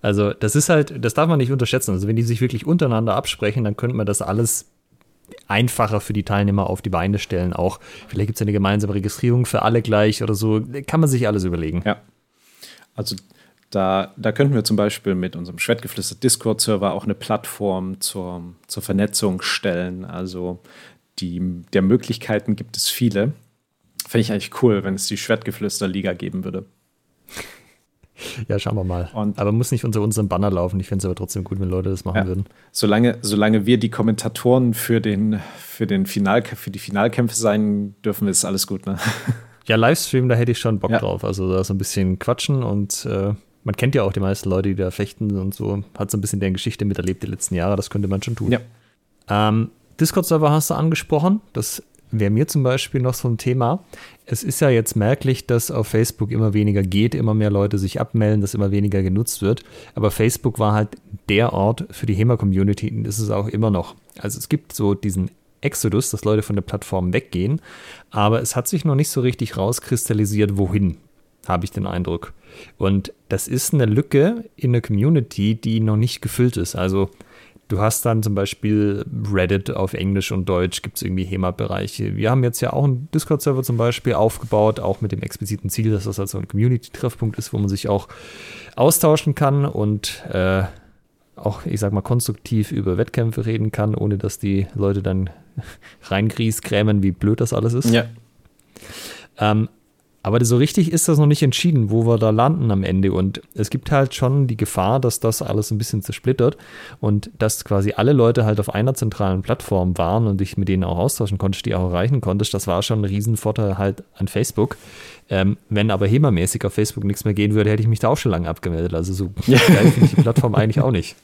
Also das ist halt, das darf man nicht unterschätzen. Also wenn die sich wirklich untereinander absprechen, dann könnte man das alles einfacher für die Teilnehmer auf die Beine stellen. Auch vielleicht gibt es eine gemeinsame Registrierung für alle gleich oder so. Kann man sich alles überlegen. Ja. Also da, da könnten wir zum Beispiel mit unserem Schwertgeflüster Discord-Server auch eine Plattform zur, zur Vernetzung stellen. Also die, der Möglichkeiten gibt es viele. Fände ich eigentlich cool, wenn es die Schwertgeflüster-Liga geben würde. Ja, schauen wir mal. Und aber muss nicht unter unserem Banner laufen. Ich fände es aber trotzdem gut, wenn Leute das machen ja. würden. Solange, solange wir die Kommentatoren für, den, für, den Final, für die Finalkämpfe sein dürfen, ist alles gut. Ne? Ja, Livestream, da hätte ich schon Bock ja. drauf. Also da so ein bisschen quatschen und äh, man kennt ja auch die meisten Leute, die da fechten und so. Hat so ein bisschen deren Geschichte miterlebt die letzten Jahre. Das könnte man schon tun. Ja. Ähm, Discord-Server hast du angesprochen. Das wäre mir zum Beispiel noch so ein Thema. Es ist ja jetzt merklich, dass auf Facebook immer weniger geht, immer mehr Leute sich abmelden, dass immer weniger genutzt wird. Aber Facebook war halt der Ort für die HEMA-Community und ist es auch immer noch. Also es gibt so diesen Exodus, dass Leute von der Plattform weggehen, aber es hat sich noch nicht so richtig rauskristallisiert, wohin, habe ich den Eindruck. Und das ist eine Lücke in der Community, die noch nicht gefüllt ist. Also Du hast dann zum Beispiel Reddit auf Englisch und Deutsch, gibt es irgendwie HEMA-Bereiche. Wir haben jetzt ja auch einen Discord-Server zum Beispiel aufgebaut, auch mit dem expliziten Ziel, dass das also ein Community-Treffpunkt ist, wo man sich auch austauschen kann und äh, auch, ich sag mal, konstruktiv über Wettkämpfe reden kann, ohne dass die Leute dann reingrieskrämen, wie blöd das alles ist. Ja. Ähm, aber so richtig ist das noch nicht entschieden, wo wir da landen am Ende. Und es gibt halt schon die Gefahr, dass das alles ein bisschen zersplittert und dass quasi alle Leute halt auf einer zentralen Plattform waren und dich mit denen auch austauschen konntest, die auch erreichen konntest. Das war schon ein Riesenvorteil halt an Facebook. Ähm, wenn aber HEMA-mäßig auf Facebook nichts mehr gehen würde, hätte ich mich da auch schon lange abgemeldet. Also so geil finde ich die Plattform eigentlich auch nicht.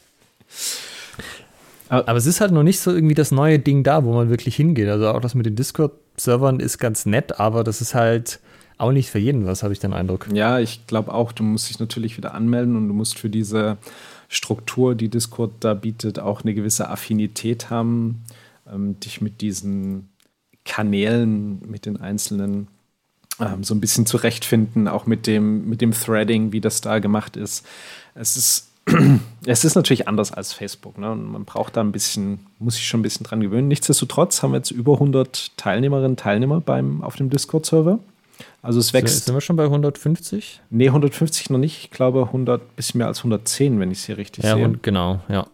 Aber es ist halt noch nicht so irgendwie das neue Ding da, wo man wirklich hingeht. Also auch das mit den Discord-Servern ist ganz nett, aber das ist halt auch nicht für jeden was, habe ich den Eindruck. Ja, ich glaube auch, du musst dich natürlich wieder anmelden und du musst für diese Struktur, die Discord da bietet, auch eine gewisse Affinität haben, ähm, dich mit diesen Kanälen, mit den einzelnen ähm, so ein bisschen zurechtfinden, auch mit dem, mit dem Threading, wie das da gemacht ist. Es ist, es ist natürlich anders als Facebook. Ne? Man braucht da ein bisschen, muss sich schon ein bisschen dran gewöhnen. Nichtsdestotrotz haben wir jetzt über 100 Teilnehmerinnen und Teilnehmer beim, auf dem Discord-Server. Also es wächst. Sind wir schon bei 150? Nee, 150 noch nicht. Ich glaube 100, bisschen mehr als 110, wenn ich es hier richtig ja, sehe. Und genau, ja.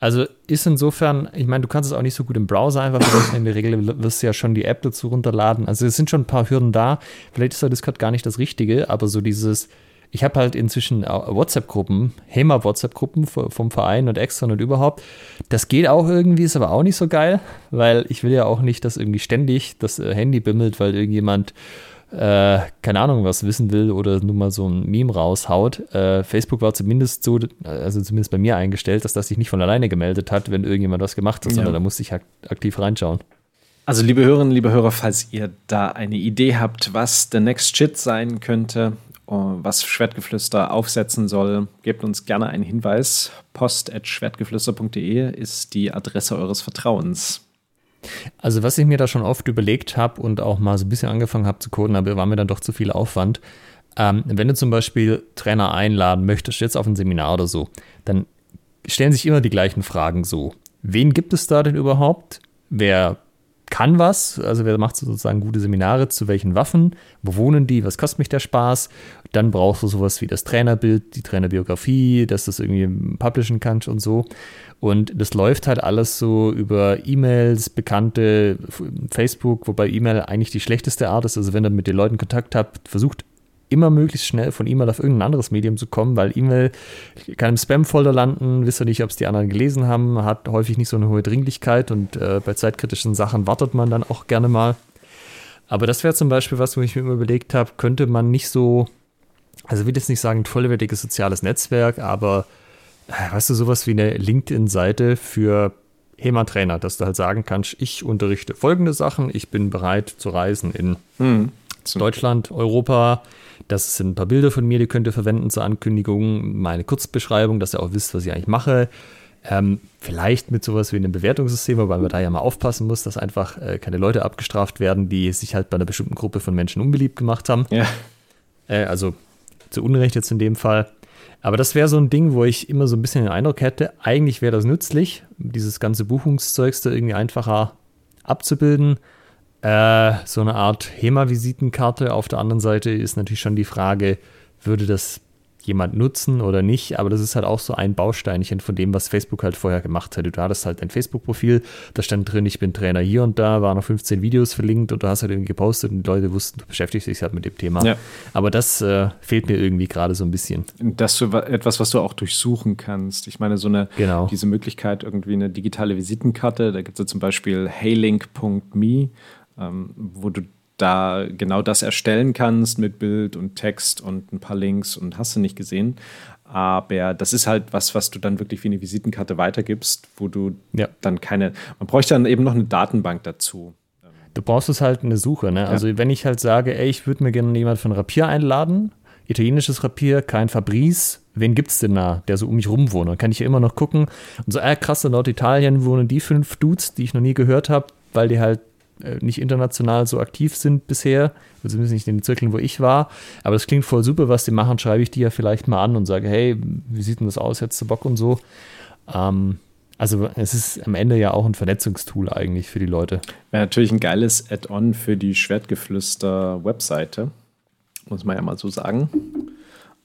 Also ist insofern, ich meine, du kannst es auch nicht so gut im Browser einfach verwenden. In der Regel wirst du ja schon die App dazu runterladen. Also es sind schon ein paar Hürden da. Vielleicht ist der Discord gar nicht das Richtige, aber so dieses, ich habe halt inzwischen WhatsApp-Gruppen, HEMA-WhatsApp-Gruppen vom Verein und extern und überhaupt. Das geht auch irgendwie, ist aber auch nicht so geil, weil ich will ja auch nicht, dass irgendwie ständig das äh, Handy bimmelt, weil irgendjemand äh, keine Ahnung, was wissen will oder nur mal so ein Meme raushaut. Äh, Facebook war zumindest so, also zumindest bei mir eingestellt, dass das sich nicht von alleine gemeldet hat, wenn irgendjemand was gemacht hat, ja. sondern da musste ich aktiv reinschauen. Also liebe Hörerinnen, liebe Hörer, falls ihr da eine Idee habt, was the next shit sein könnte, oh, was Schwertgeflüster aufsetzen soll, gebt uns gerne einen Hinweis. Post.schwertgeflüster.de ist die Adresse eures Vertrauens. Also was ich mir da schon oft überlegt habe und auch mal so ein bisschen angefangen habe zu coden, aber war mir dann doch zu viel Aufwand. Ähm, wenn du zum Beispiel Trainer einladen möchtest, jetzt auf ein Seminar oder so, dann stellen sich immer die gleichen Fragen so. Wen gibt es da denn überhaupt? Wer kann was, also wer macht sozusagen gute Seminare, zu welchen Waffen, wo wohnen die, was kostet mich der Spaß, dann brauchst du sowas wie das Trainerbild, die Trainerbiografie, dass du das irgendwie publishen kannst und so. Und das läuft halt alles so über E-Mails, Bekannte, Facebook, wobei E-Mail eigentlich die schlechteste Art ist. Also wenn ihr mit den Leuten Kontakt habt, versucht immer möglichst schnell von E-Mail auf irgendein anderes Medium zu kommen, weil E-Mail kann im Spam-Folder landen, wisst ihr nicht, ob es die anderen gelesen haben, hat häufig nicht so eine hohe Dringlichkeit und äh, bei zeitkritischen Sachen wartet man dann auch gerne mal. Aber das wäre zum Beispiel was, wo ich mir immer überlegt habe, könnte man nicht so, also ich will jetzt nicht sagen, ein vollwertiges soziales Netzwerk, aber äh, weißt du, sowas wie eine LinkedIn-Seite für HEMA-Trainer, dass du halt sagen kannst, ich unterrichte folgende Sachen, ich bin bereit zu reisen in mhm. Deutschland, Europa, das sind ein paar Bilder von mir, die könnt ihr verwenden zur Ankündigung, meine Kurzbeschreibung, dass ihr auch wisst, was ich eigentlich mache. Ähm, vielleicht mit sowas wie einem Bewertungssystem, wobei man da ja mal aufpassen muss, dass einfach äh, keine Leute abgestraft werden, die sich halt bei einer bestimmten Gruppe von Menschen unbeliebt gemacht haben. Ja. Äh, also zu Unrecht jetzt in dem Fall. Aber das wäre so ein Ding, wo ich immer so ein bisschen den Eindruck hätte, eigentlich wäre das nützlich, dieses ganze Buchungszeugs da irgendwie einfacher abzubilden. Äh, so eine Art HEMA-Visitenkarte. Auf der anderen Seite ist natürlich schon die Frage, würde das jemand nutzen oder nicht, aber das ist halt auch so ein Bausteinchen von dem, was Facebook halt vorher gemacht hätte. Du hattest halt dein Facebook-Profil, da stand drin, ich bin Trainer hier und da, waren noch 15 Videos verlinkt und du hast halt irgendwie gepostet und die Leute wussten, du beschäftigst dich halt mit dem Thema. Ja. Aber das äh, fehlt mir irgendwie gerade so ein bisschen. Das ist etwas, was du auch durchsuchen kannst. Ich meine, so eine, genau. diese Möglichkeit, irgendwie eine digitale Visitenkarte, da gibt es ja zum Beispiel heylink.me, ähm, wo du da genau das erstellen kannst mit Bild und Text und ein paar Links und hast du nicht gesehen. Aber das ist halt was, was du dann wirklich wie eine Visitenkarte weitergibst, wo du ja. dann keine, man bräuchte dann eben noch eine Datenbank dazu. Du brauchst es halt eine Suche, ne? Ja. Also wenn ich halt sage, ey, ich würde mir gerne jemand von Rapier einladen, italienisches Rapier, kein Fabrice, wen gibt's denn da, der so um mich rum wohnt? Dann kann ich ja immer noch gucken und so, äh, krass, in Norditalien wohnen die fünf Dudes, die ich noch nie gehört habe, weil die halt nicht international so aktiv sind bisher, zumindest nicht in den Zirkeln, wo ich war. Aber das klingt voll super, was die machen. Schreibe ich die ja vielleicht mal an und sage, hey, wie sieht denn das aus? Hättest du Bock und so? Ähm, also es ist am Ende ja auch ein Vernetzungstool eigentlich für die Leute. Wäre natürlich ein geiles Add-on für die Schwertgeflüster-Webseite, muss man ja mal so sagen.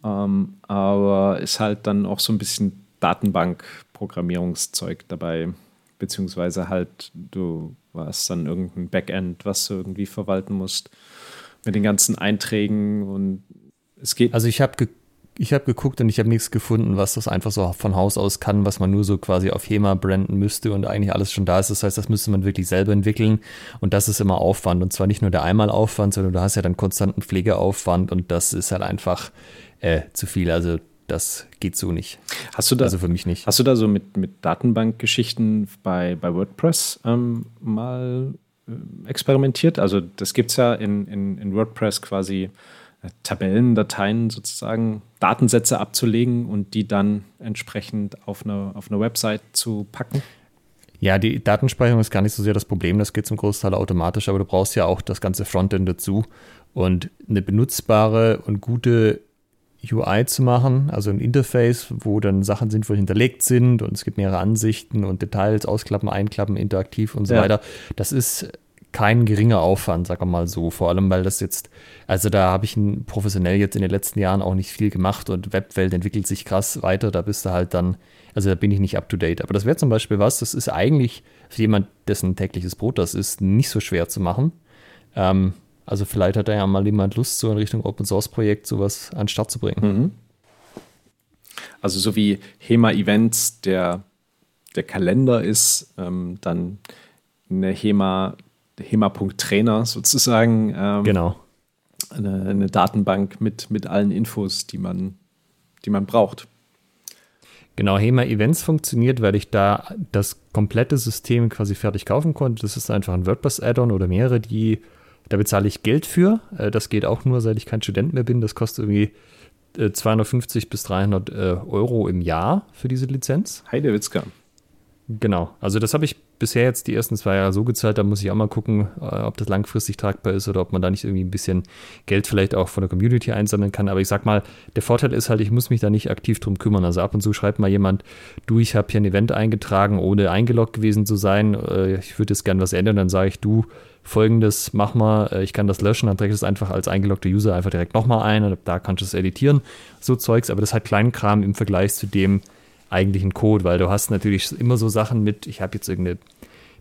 Ähm, aber ist halt dann auch so ein bisschen Datenbank-Programmierungszeug dabei beziehungsweise halt du warst dann irgendein Backend, was du irgendwie verwalten musst mit den ganzen Einträgen und es geht. Also ich habe ge ich habe geguckt und ich habe nichts gefunden, was das einfach so von Haus aus kann, was man nur so quasi auf HEMA branden müsste und eigentlich alles schon da ist. Das heißt, das müsste man wirklich selber entwickeln und das ist immer Aufwand und zwar nicht nur der Einmalaufwand, sondern du hast ja dann konstanten Pflegeaufwand und das ist halt einfach äh, zu viel. Also das geht so nicht. Hast du da, also für mich nicht. Hast du da so mit, mit Datenbankgeschichten bei, bei WordPress ähm, mal äh, experimentiert? Also das gibt es ja in, in, in WordPress quasi äh, Tabellen, Dateien sozusagen, Datensätze abzulegen und die dann entsprechend auf eine, auf eine Website zu packen? Ja, die Datenspeicherung ist gar nicht so sehr das Problem, das geht zum Großteil automatisch, aber du brauchst ja auch das ganze Frontend dazu. Und eine benutzbare und gute UI zu machen, also ein Interface, wo dann Sachen sinnvoll hinterlegt sind und es gibt mehrere Ansichten und Details, ausklappen, einklappen, interaktiv und so ja. weiter. Das ist kein geringer Aufwand, sagen wir mal so. Vor allem, weil das jetzt, also da habe ich professionell jetzt in den letzten Jahren auch nicht viel gemacht und Webwelt entwickelt sich krass weiter. Da bist du halt dann, also da bin ich nicht up to date. Aber das wäre zum Beispiel was, das ist eigentlich für jemand, dessen tägliches Brot das ist, nicht so schwer zu machen. Ähm, also vielleicht hat da ja mal jemand Lust, so in Richtung Open Source Projekt sowas an den Start zu bringen. Mhm. Also so wie HEMA Events der, der Kalender ist, ähm, dann eine HEMA, HEMA.trainer sozusagen. Ähm, genau. Eine, eine, Datenbank mit, mit allen Infos, die man, die man braucht. Genau, HEMA Events funktioniert, weil ich da das komplette System quasi fertig kaufen konnte. Das ist einfach ein WordPress-Add-on oder mehrere, die da bezahle ich Geld für. Äh, das geht auch nur, seit ich kein Student mehr bin. Das kostet irgendwie 250 äh, bis 300 äh, Euro im Jahr für diese Lizenz. Heide Witzka. Genau. Also das habe ich bisher jetzt die ersten zwei Jahre so gezahlt. Da muss ich auch mal gucken, ob das langfristig tragbar ist oder ob man da nicht irgendwie ein bisschen Geld vielleicht auch von der Community einsammeln kann. Aber ich sag mal, der Vorteil ist halt, ich muss mich da nicht aktiv drum kümmern. Also ab und zu schreibt mal jemand, du, ich habe hier ein Event eingetragen, ohne eingeloggt gewesen zu sein. Ich würde jetzt gern was ändern. Dann sage ich, du, folgendes, mach mal, äh, ich kann das löschen, dann träge ich es einfach als eingeloggter User einfach direkt nochmal ein und da kannst du es editieren, so Zeugs, aber das ist halt Kleinkram im Vergleich zu dem eigentlichen Code, weil du hast natürlich immer so Sachen mit, ich habe jetzt irgendeine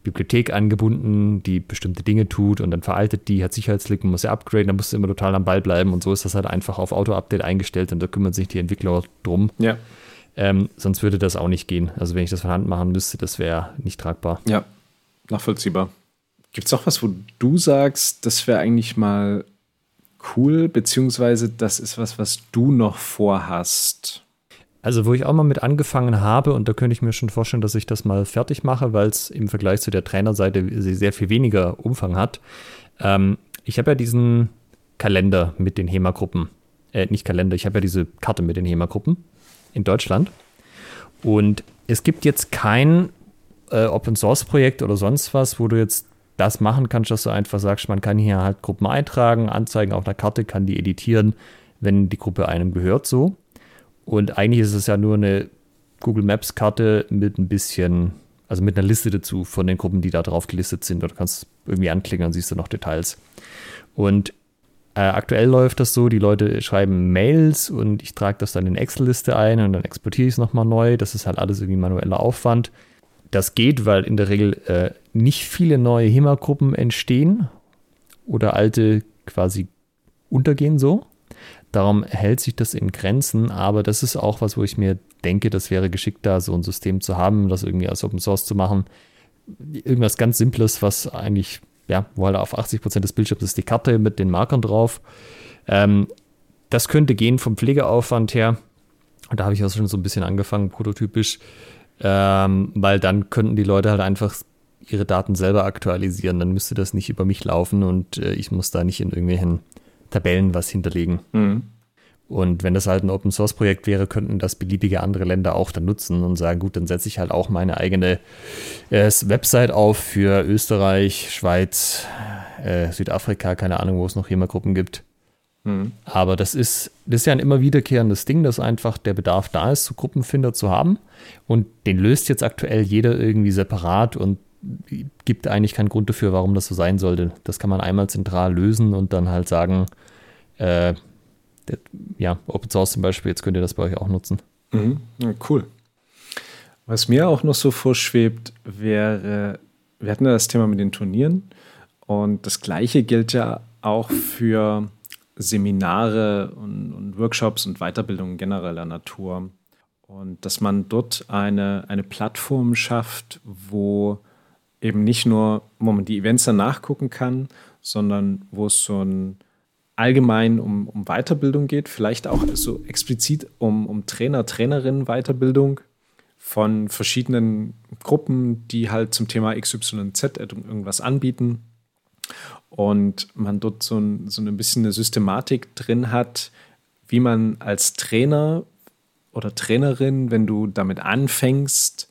Bibliothek angebunden, die bestimmte Dinge tut und dann veraltet die, hat Sicherheitslücken, muss sie upgraden, dann musst du immer total am Ball bleiben und so ist das halt einfach auf Auto-Update eingestellt und da kümmern sich die Entwickler drum. Ja. Ähm, sonst würde das auch nicht gehen. Also wenn ich das von Hand machen müsste, das wäre nicht tragbar. Ja, nachvollziehbar. Gibt es auch was, wo du sagst, das wäre eigentlich mal cool, beziehungsweise das ist was, was du noch vorhast? Also, wo ich auch mal mit angefangen habe, und da könnte ich mir schon vorstellen, dass ich das mal fertig mache, weil es im Vergleich zu der Trainerseite sehr viel weniger Umfang hat. Ähm, ich habe ja diesen Kalender mit den HEMA-Gruppen. Äh, nicht Kalender, ich habe ja diese Karte mit den HEMA-Gruppen in Deutschland. Und es gibt jetzt kein äh, Open Source Projekt oder sonst was, wo du jetzt das machen kannst, dass du einfach sagst, man kann hier halt Gruppen eintragen, anzeigen auf einer Karte, kann die editieren, wenn die Gruppe einem gehört so. Und eigentlich ist es ja nur eine Google Maps Karte mit ein bisschen, also mit einer Liste dazu von den Gruppen, die da drauf gelistet sind. Oder kannst irgendwie anklicken, dann siehst du noch Details. Und äh, aktuell läuft das so, die Leute schreiben Mails und ich trage das dann in Excel-Liste ein und dann exportiere ich es nochmal neu. Das ist halt alles irgendwie manueller Aufwand. Das geht, weil in der Regel äh, nicht viele neue HEMA-Gruppen entstehen oder alte quasi untergehen so. Darum hält sich das in Grenzen, aber das ist auch was, wo ich mir denke, das wäre geschickt, da so ein System zu haben, das irgendwie als Open Source zu machen. Irgendwas ganz Simples, was eigentlich, ja, wo halt auf 80 Prozent des Bildschirms ist die Karte mit den Markern drauf. Ähm, das könnte gehen vom Pflegeaufwand her. Und da habe ich auch schon so ein bisschen angefangen, prototypisch, ähm, weil dann könnten die Leute halt einfach ihre Daten selber aktualisieren. Dann müsste das nicht über mich laufen und äh, ich muss da nicht in irgendwelchen Tabellen was hinterlegen. Mhm. Und wenn das halt ein Open Source Projekt wäre, könnten das beliebige andere Länder auch dann nutzen und sagen, gut, dann setze ich halt auch meine eigene äh, Website auf für Österreich, Schweiz, äh, Südafrika, keine Ahnung, wo es noch HEMA-Gruppen gibt. Mhm. Aber das ist, das ist ja ein immer wiederkehrendes Ding, dass einfach der Bedarf da ist, so Gruppenfinder zu haben. Und den löst jetzt aktuell jeder irgendwie separat und gibt eigentlich keinen Grund dafür, warum das so sein sollte. Das kann man einmal zentral lösen und dann halt sagen, äh, der, ja, Open Source zum Beispiel, jetzt könnt ihr das bei euch auch nutzen. Mhm. Ja, cool. Was mir auch noch so vorschwebt, wäre, wir hatten ja das Thema mit den Turnieren und das gleiche gilt ja auch für Seminare und, und Workshops und Weiterbildungen genereller Natur. Und dass man dort eine, eine Plattform schafft, wo eben nicht nur, wo man die Events dann nachgucken kann, sondern wo es so ein allgemein um, um Weiterbildung geht, vielleicht auch so explizit um, um Trainer, Trainerinnen Weiterbildung von verschiedenen Gruppen, die halt zum Thema XYZ irgendwas anbieten und man dort so ein, so ein bisschen eine Systematik drin hat, wie man als Trainer oder Trainerin, wenn du damit anfängst,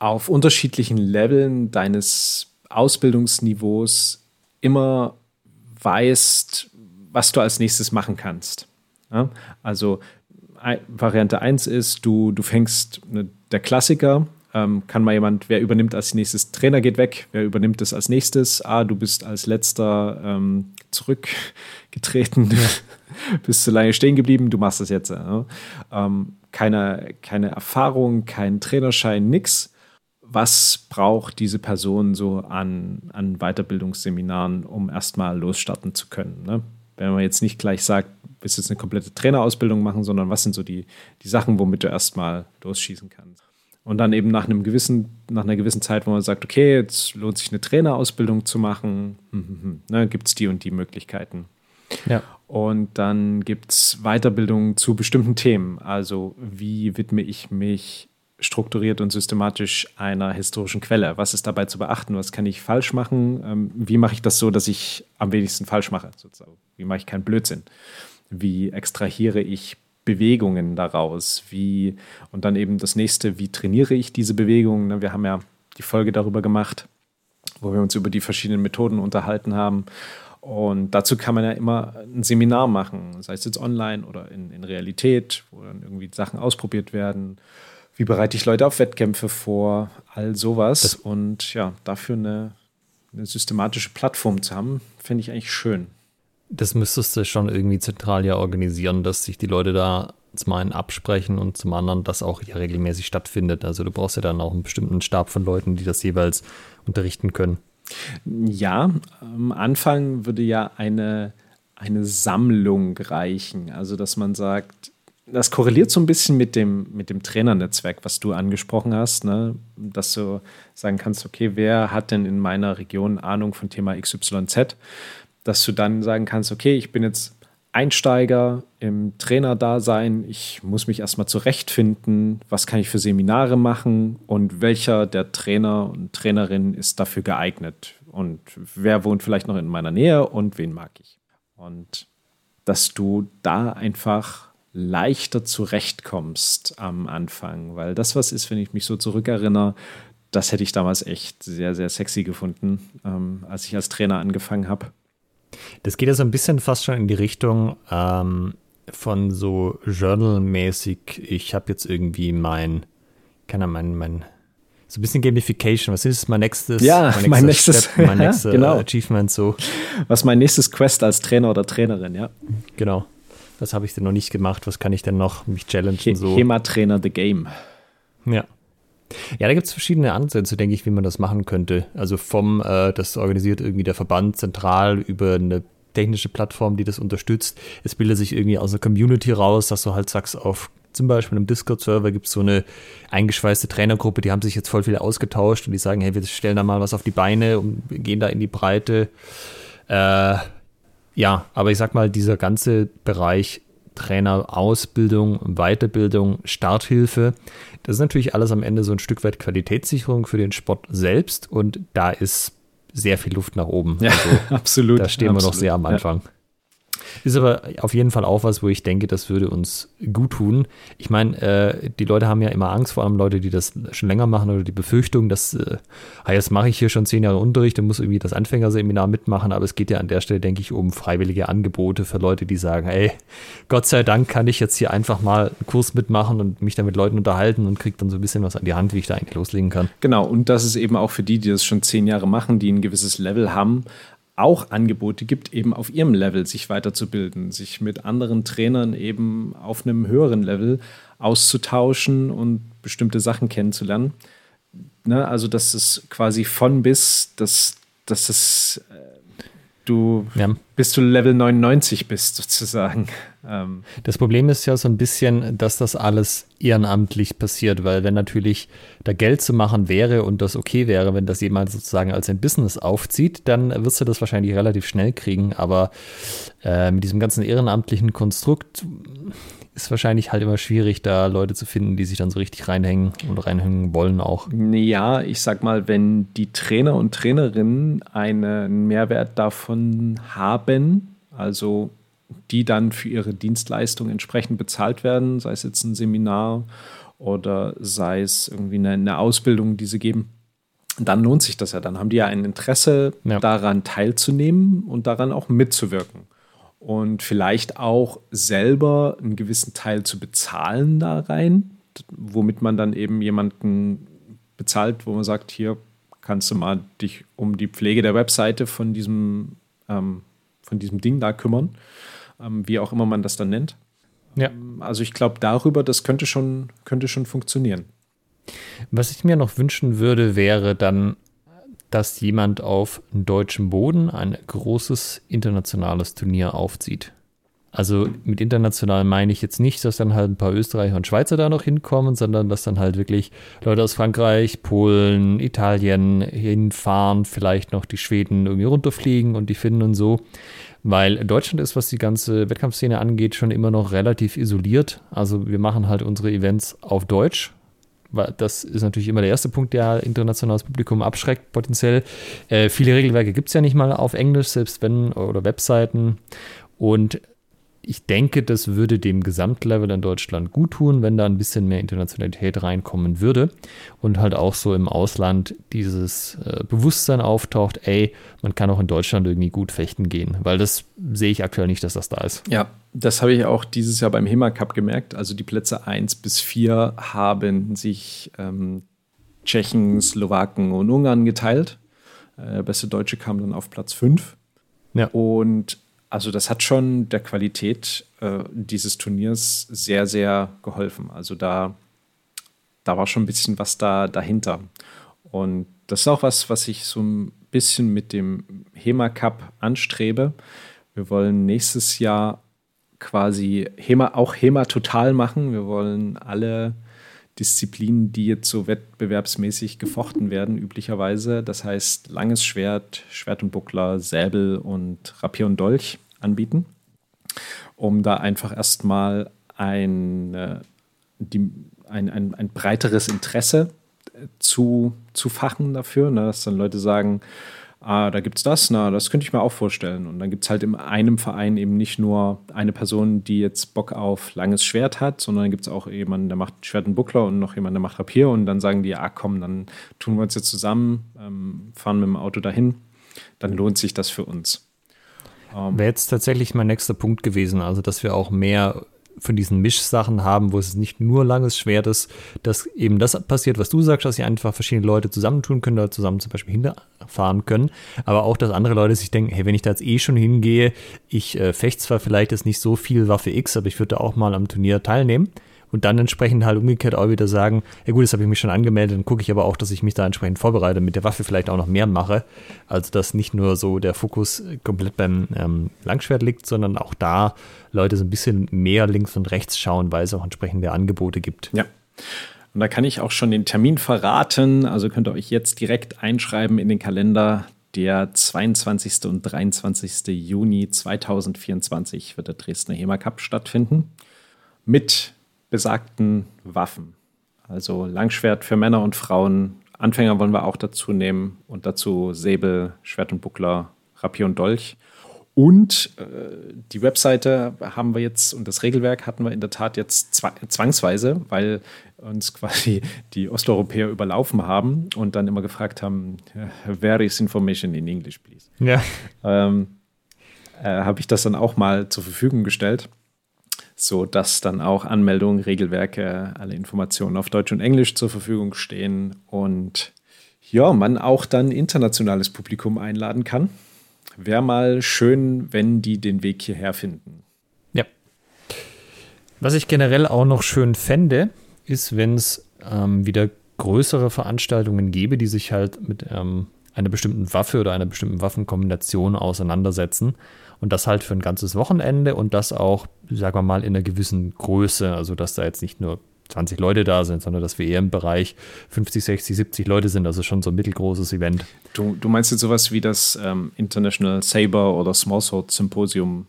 auf unterschiedlichen Leveln deines Ausbildungsniveaus immer weißt, was du als nächstes machen kannst. Ja? Also Variante 1 ist, du, du fängst ne, der Klassiker, ähm, kann mal jemand, wer übernimmt als nächstes? Trainer geht weg, wer übernimmt es als nächstes? Ah, du bist als letzter ähm, zurückgetreten, ja. bist zu lange stehen geblieben, du machst das jetzt. Ja? Ähm, keine, keine Erfahrung, kein Trainerschein, nix was braucht diese Person so an, an Weiterbildungsseminaren, um erstmal losstarten zu können. Ne? Wenn man jetzt nicht gleich sagt, willst jetzt eine komplette Trainerausbildung machen, sondern was sind so die, die Sachen, womit du erstmal losschießen kannst. Und dann eben nach einem gewissen, nach einer gewissen Zeit, wo man sagt, okay, jetzt lohnt sich eine Trainerausbildung zu machen, hm, hm, hm, ne, gibt es die und die Möglichkeiten. Ja. Und dann gibt es Weiterbildung zu bestimmten Themen. Also wie widme ich mich strukturiert und systematisch einer historischen Quelle. Was ist dabei zu beachten? Was kann ich falsch machen? Ähm, wie mache ich das so, dass ich am wenigsten falsch mache? Sozusagen? Wie mache ich keinen Blödsinn? Wie extrahiere ich Bewegungen daraus? Wie, und dann eben das nächste, wie trainiere ich diese Bewegungen? Ne, wir haben ja die Folge darüber gemacht, wo wir uns über die verschiedenen Methoden unterhalten haben. Und dazu kann man ja immer ein Seminar machen, sei es jetzt online oder in, in Realität, wo dann irgendwie Sachen ausprobiert werden wie bereite ich Leute auf Wettkämpfe vor, all sowas. Das und ja, dafür eine, eine systematische Plattform zu haben, finde ich eigentlich schön. Das müsstest du schon irgendwie zentral ja organisieren, dass sich die Leute da zum einen absprechen und zum anderen, dass auch ja regelmäßig stattfindet. Also du brauchst ja dann auch einen bestimmten Stab von Leuten, die das jeweils unterrichten können. Ja, am Anfang würde ja eine, eine Sammlung reichen. Also dass man sagt, das korreliert so ein bisschen mit dem, mit dem Trainernetzwerk, was du angesprochen hast, ne? dass du sagen kannst, okay, wer hat denn in meiner Region Ahnung von Thema XYZ, dass du dann sagen kannst, okay, ich bin jetzt Einsteiger im Trainerdasein, ich muss mich erstmal zurechtfinden, was kann ich für Seminare machen und welcher der Trainer und Trainerin ist dafür geeignet und wer wohnt vielleicht noch in meiner Nähe und wen mag ich. Und dass du da einfach leichter zurechtkommst am Anfang. Weil das was ist, wenn ich mich so zurückerinnere, das hätte ich damals echt sehr, sehr sexy gefunden, ähm, als ich als Trainer angefangen habe. Das geht ja so ein bisschen fast schon in die Richtung ähm, von so Journal-mäßig. Ich habe jetzt irgendwie mein, kann er mein, mein, so ein bisschen Gamification. Was ist mein nächstes? Ja, mein, mein nächstes, Step, mein nächstes genau. Achievement so. Was mein nächstes Quest als Trainer oder Trainerin, ja. Genau. Was habe ich denn noch nicht gemacht? Was kann ich denn noch mich challengen? He so? Hema-Trainer The Game. Ja. Ja, da gibt es verschiedene Ansätze, denke ich, wie man das machen könnte. Also vom, äh, das organisiert irgendwie der Verband zentral über eine technische Plattform, die das unterstützt. Es bildet sich irgendwie aus der Community raus, dass du halt sagst, auf zum Beispiel im Discord-Server gibt es so eine eingeschweißte Trainergruppe, die haben sich jetzt voll viel ausgetauscht und die sagen, hey, wir stellen da mal was auf die Beine und gehen da in die Breite. Äh, ja, aber ich sag mal, dieser ganze Bereich Trainerausbildung, Weiterbildung, Starthilfe, das ist natürlich alles am Ende so ein Stück weit Qualitätssicherung für den Sport selbst und da ist sehr viel Luft nach oben. Ja, also, absolut. Da stehen absolut, wir noch sehr am Anfang. Ja. Ist aber auf jeden Fall auch was, wo ich denke, das würde uns gut tun. Ich meine, äh, die Leute haben ja immer Angst, vor allem Leute, die das schon länger machen oder die Befürchtung, dass, äh, ah, jetzt mache ich hier schon zehn Jahre Unterricht und muss irgendwie das Anfängerseminar mitmachen, aber es geht ja an der Stelle, denke ich, um freiwillige Angebote für Leute, die sagen, ey, Gott sei Dank kann ich jetzt hier einfach mal einen Kurs mitmachen und mich dann mit Leuten unterhalten und kriege dann so ein bisschen was an die Hand, wie ich da eigentlich loslegen kann. Genau, und das ist eben auch für die, die das schon zehn Jahre machen, die ein gewisses Level haben, auch Angebote gibt, eben auf ihrem Level sich weiterzubilden, sich mit anderen Trainern eben auf einem höheren Level auszutauschen und bestimmte Sachen kennenzulernen. Ne, also, dass es quasi von bis, dass, dass es äh, du ja. bis zu Level 99 bist, sozusagen. Ähm. Das Problem ist ja so ein bisschen, dass das alles ehrenamtlich passiert, weil wenn natürlich da Geld zu machen wäre und das okay wäre, wenn das jemand sozusagen als ein Business aufzieht, dann wirst du das wahrscheinlich relativ schnell kriegen. Aber äh, mit diesem ganzen ehrenamtlichen Konstrukt ist wahrscheinlich halt immer schwierig, da Leute zu finden, die sich dann so richtig reinhängen und reinhängen wollen auch. Ja, ich sag mal, wenn die Trainer und Trainerinnen einen Mehrwert davon haben, also die dann für ihre Dienstleistung entsprechend bezahlt werden, sei es jetzt ein Seminar oder sei es irgendwie eine, eine Ausbildung, die sie geben, dann lohnt sich das ja. Dann haben die ja ein Interesse ja. daran teilzunehmen und daran auch mitzuwirken. Und vielleicht auch selber einen gewissen Teil zu bezahlen da rein, womit man dann eben jemanden bezahlt, wo man sagt, hier kannst du mal dich um die Pflege der Webseite von diesem, ähm, von diesem Ding da kümmern ähm, wie auch immer man das dann nennt. Ja. Ähm, also ich glaube, darüber, das könnte schon, könnte schon funktionieren. Was ich mir noch wünschen würde, wäre dann, dass jemand auf deutschem Boden ein großes internationales Turnier aufzieht. Also mit international meine ich jetzt nicht, dass dann halt ein paar Österreicher und Schweizer da noch hinkommen, sondern dass dann halt wirklich Leute aus Frankreich, Polen, Italien hinfahren, vielleicht noch die Schweden irgendwie runterfliegen und die Finnen und so weil Deutschland ist, was die ganze Wettkampfszene angeht, schon immer noch relativ isoliert. Also wir machen halt unsere Events auf Deutsch. Das ist natürlich immer der erste Punkt, der internationales Publikum abschreckt, potenziell. Äh, viele Regelwerke gibt es ja nicht mal auf Englisch, selbst wenn, oder Webseiten. Und ich denke, das würde dem Gesamtlevel in Deutschland gut tun, wenn da ein bisschen mehr Internationalität reinkommen würde und halt auch so im Ausland dieses äh, Bewusstsein auftaucht, ey, man kann auch in Deutschland irgendwie gut fechten gehen, weil das sehe ich aktuell nicht, dass das da ist. Ja, das habe ich auch dieses Jahr beim HEMA Cup gemerkt. Also die Plätze 1 bis 4 haben sich ähm, Tschechen, Slowaken und Ungarn geteilt. Äh, beste Deutsche kam dann auf Platz 5. Ja. Und also das hat schon der Qualität äh, dieses Turniers sehr, sehr geholfen. Also da, da war schon ein bisschen was da dahinter. Und das ist auch was, was ich so ein bisschen mit dem HEMA Cup anstrebe. Wir wollen nächstes Jahr quasi HEMA, auch HEMA total machen. Wir wollen alle Disziplinen, die jetzt so wettbewerbsmäßig gefochten werden, üblicherweise. Das heißt langes Schwert, Schwert und Buckler, Säbel und Rapier und Dolch anbieten, um da einfach erstmal ein, äh, ein, ein, ein breiteres Interesse äh, zu, zu fachen dafür, ne? dass dann Leute sagen, ah, da gibt es das, na, das könnte ich mir auch vorstellen. Und dann gibt es halt in einem Verein eben nicht nur eine Person, die jetzt Bock auf langes Schwert hat, sondern dann gibt es auch jemanden, der macht Schwert und Buckler und noch jemanden, der macht Rapier. Und dann sagen die, ah komm, dann tun wir uns jetzt zusammen, ähm, fahren mit dem Auto dahin. Dann lohnt sich das für uns. Ähm, Wäre jetzt tatsächlich mein nächster Punkt gewesen, also dass wir auch mehr von diesen Mischsachen haben, wo es nicht nur langes Schwert ist, dass eben das passiert, was du sagst, dass sie einfach verschiedene Leute zusammentun können oder zusammen zum Beispiel hinfahren können, aber auch, dass andere Leute sich denken, hey, wenn ich da jetzt eh schon hingehe, ich äh, fechte zwar vielleicht jetzt nicht so viel Waffe X, aber ich würde auch mal am Turnier teilnehmen und dann entsprechend halt umgekehrt auch wieder sagen, ja gut, das habe ich mich schon angemeldet, dann gucke ich aber auch, dass ich mich da entsprechend vorbereite, mit der Waffe vielleicht auch noch mehr mache. Also dass nicht nur so der Fokus komplett beim ähm, Langschwert liegt, sondern auch da Leute so ein bisschen mehr links und rechts schauen, weil es auch entsprechende Angebote gibt. Ja. Und da kann ich auch schon den Termin verraten. Also könnt ihr euch jetzt direkt einschreiben in den Kalender. Der 22. und 23. Juni 2024 wird der Dresdner HEMA Cup stattfinden. Mit besagten Waffen. Also Langschwert für Männer und Frauen. Anfänger wollen wir auch dazu nehmen und dazu Säbel, Schwert und Buckler, Rapier und Dolch. Und äh, die Webseite haben wir jetzt und das Regelwerk hatten wir in der Tat jetzt zwangsweise, weil uns quasi die Osteuropäer überlaufen haben und dann immer gefragt haben, where is information in English, please? Ja. Ähm, äh, Habe ich das dann auch mal zur Verfügung gestellt so dass dann auch Anmeldungen, Regelwerke, alle Informationen auf Deutsch und Englisch zur Verfügung stehen und ja, man auch dann internationales Publikum einladen kann. Wäre mal schön, wenn die den Weg hierher finden. Ja. Was ich generell auch noch schön fände, ist, wenn es ähm, wieder größere Veranstaltungen gäbe, die sich halt mit ähm, einer bestimmten Waffe oder einer bestimmten Waffenkombination auseinandersetzen und das halt für ein ganzes Wochenende und das auch, sagen wir mal, in einer gewissen Größe. Also, dass da jetzt nicht nur 20 Leute da sind, sondern dass wir eher im Bereich 50, 60, 70 Leute sind. Also schon so ein mittelgroßes Event. Du, du meinst jetzt sowas wie das ähm, International Saber oder Smallsword Symposium?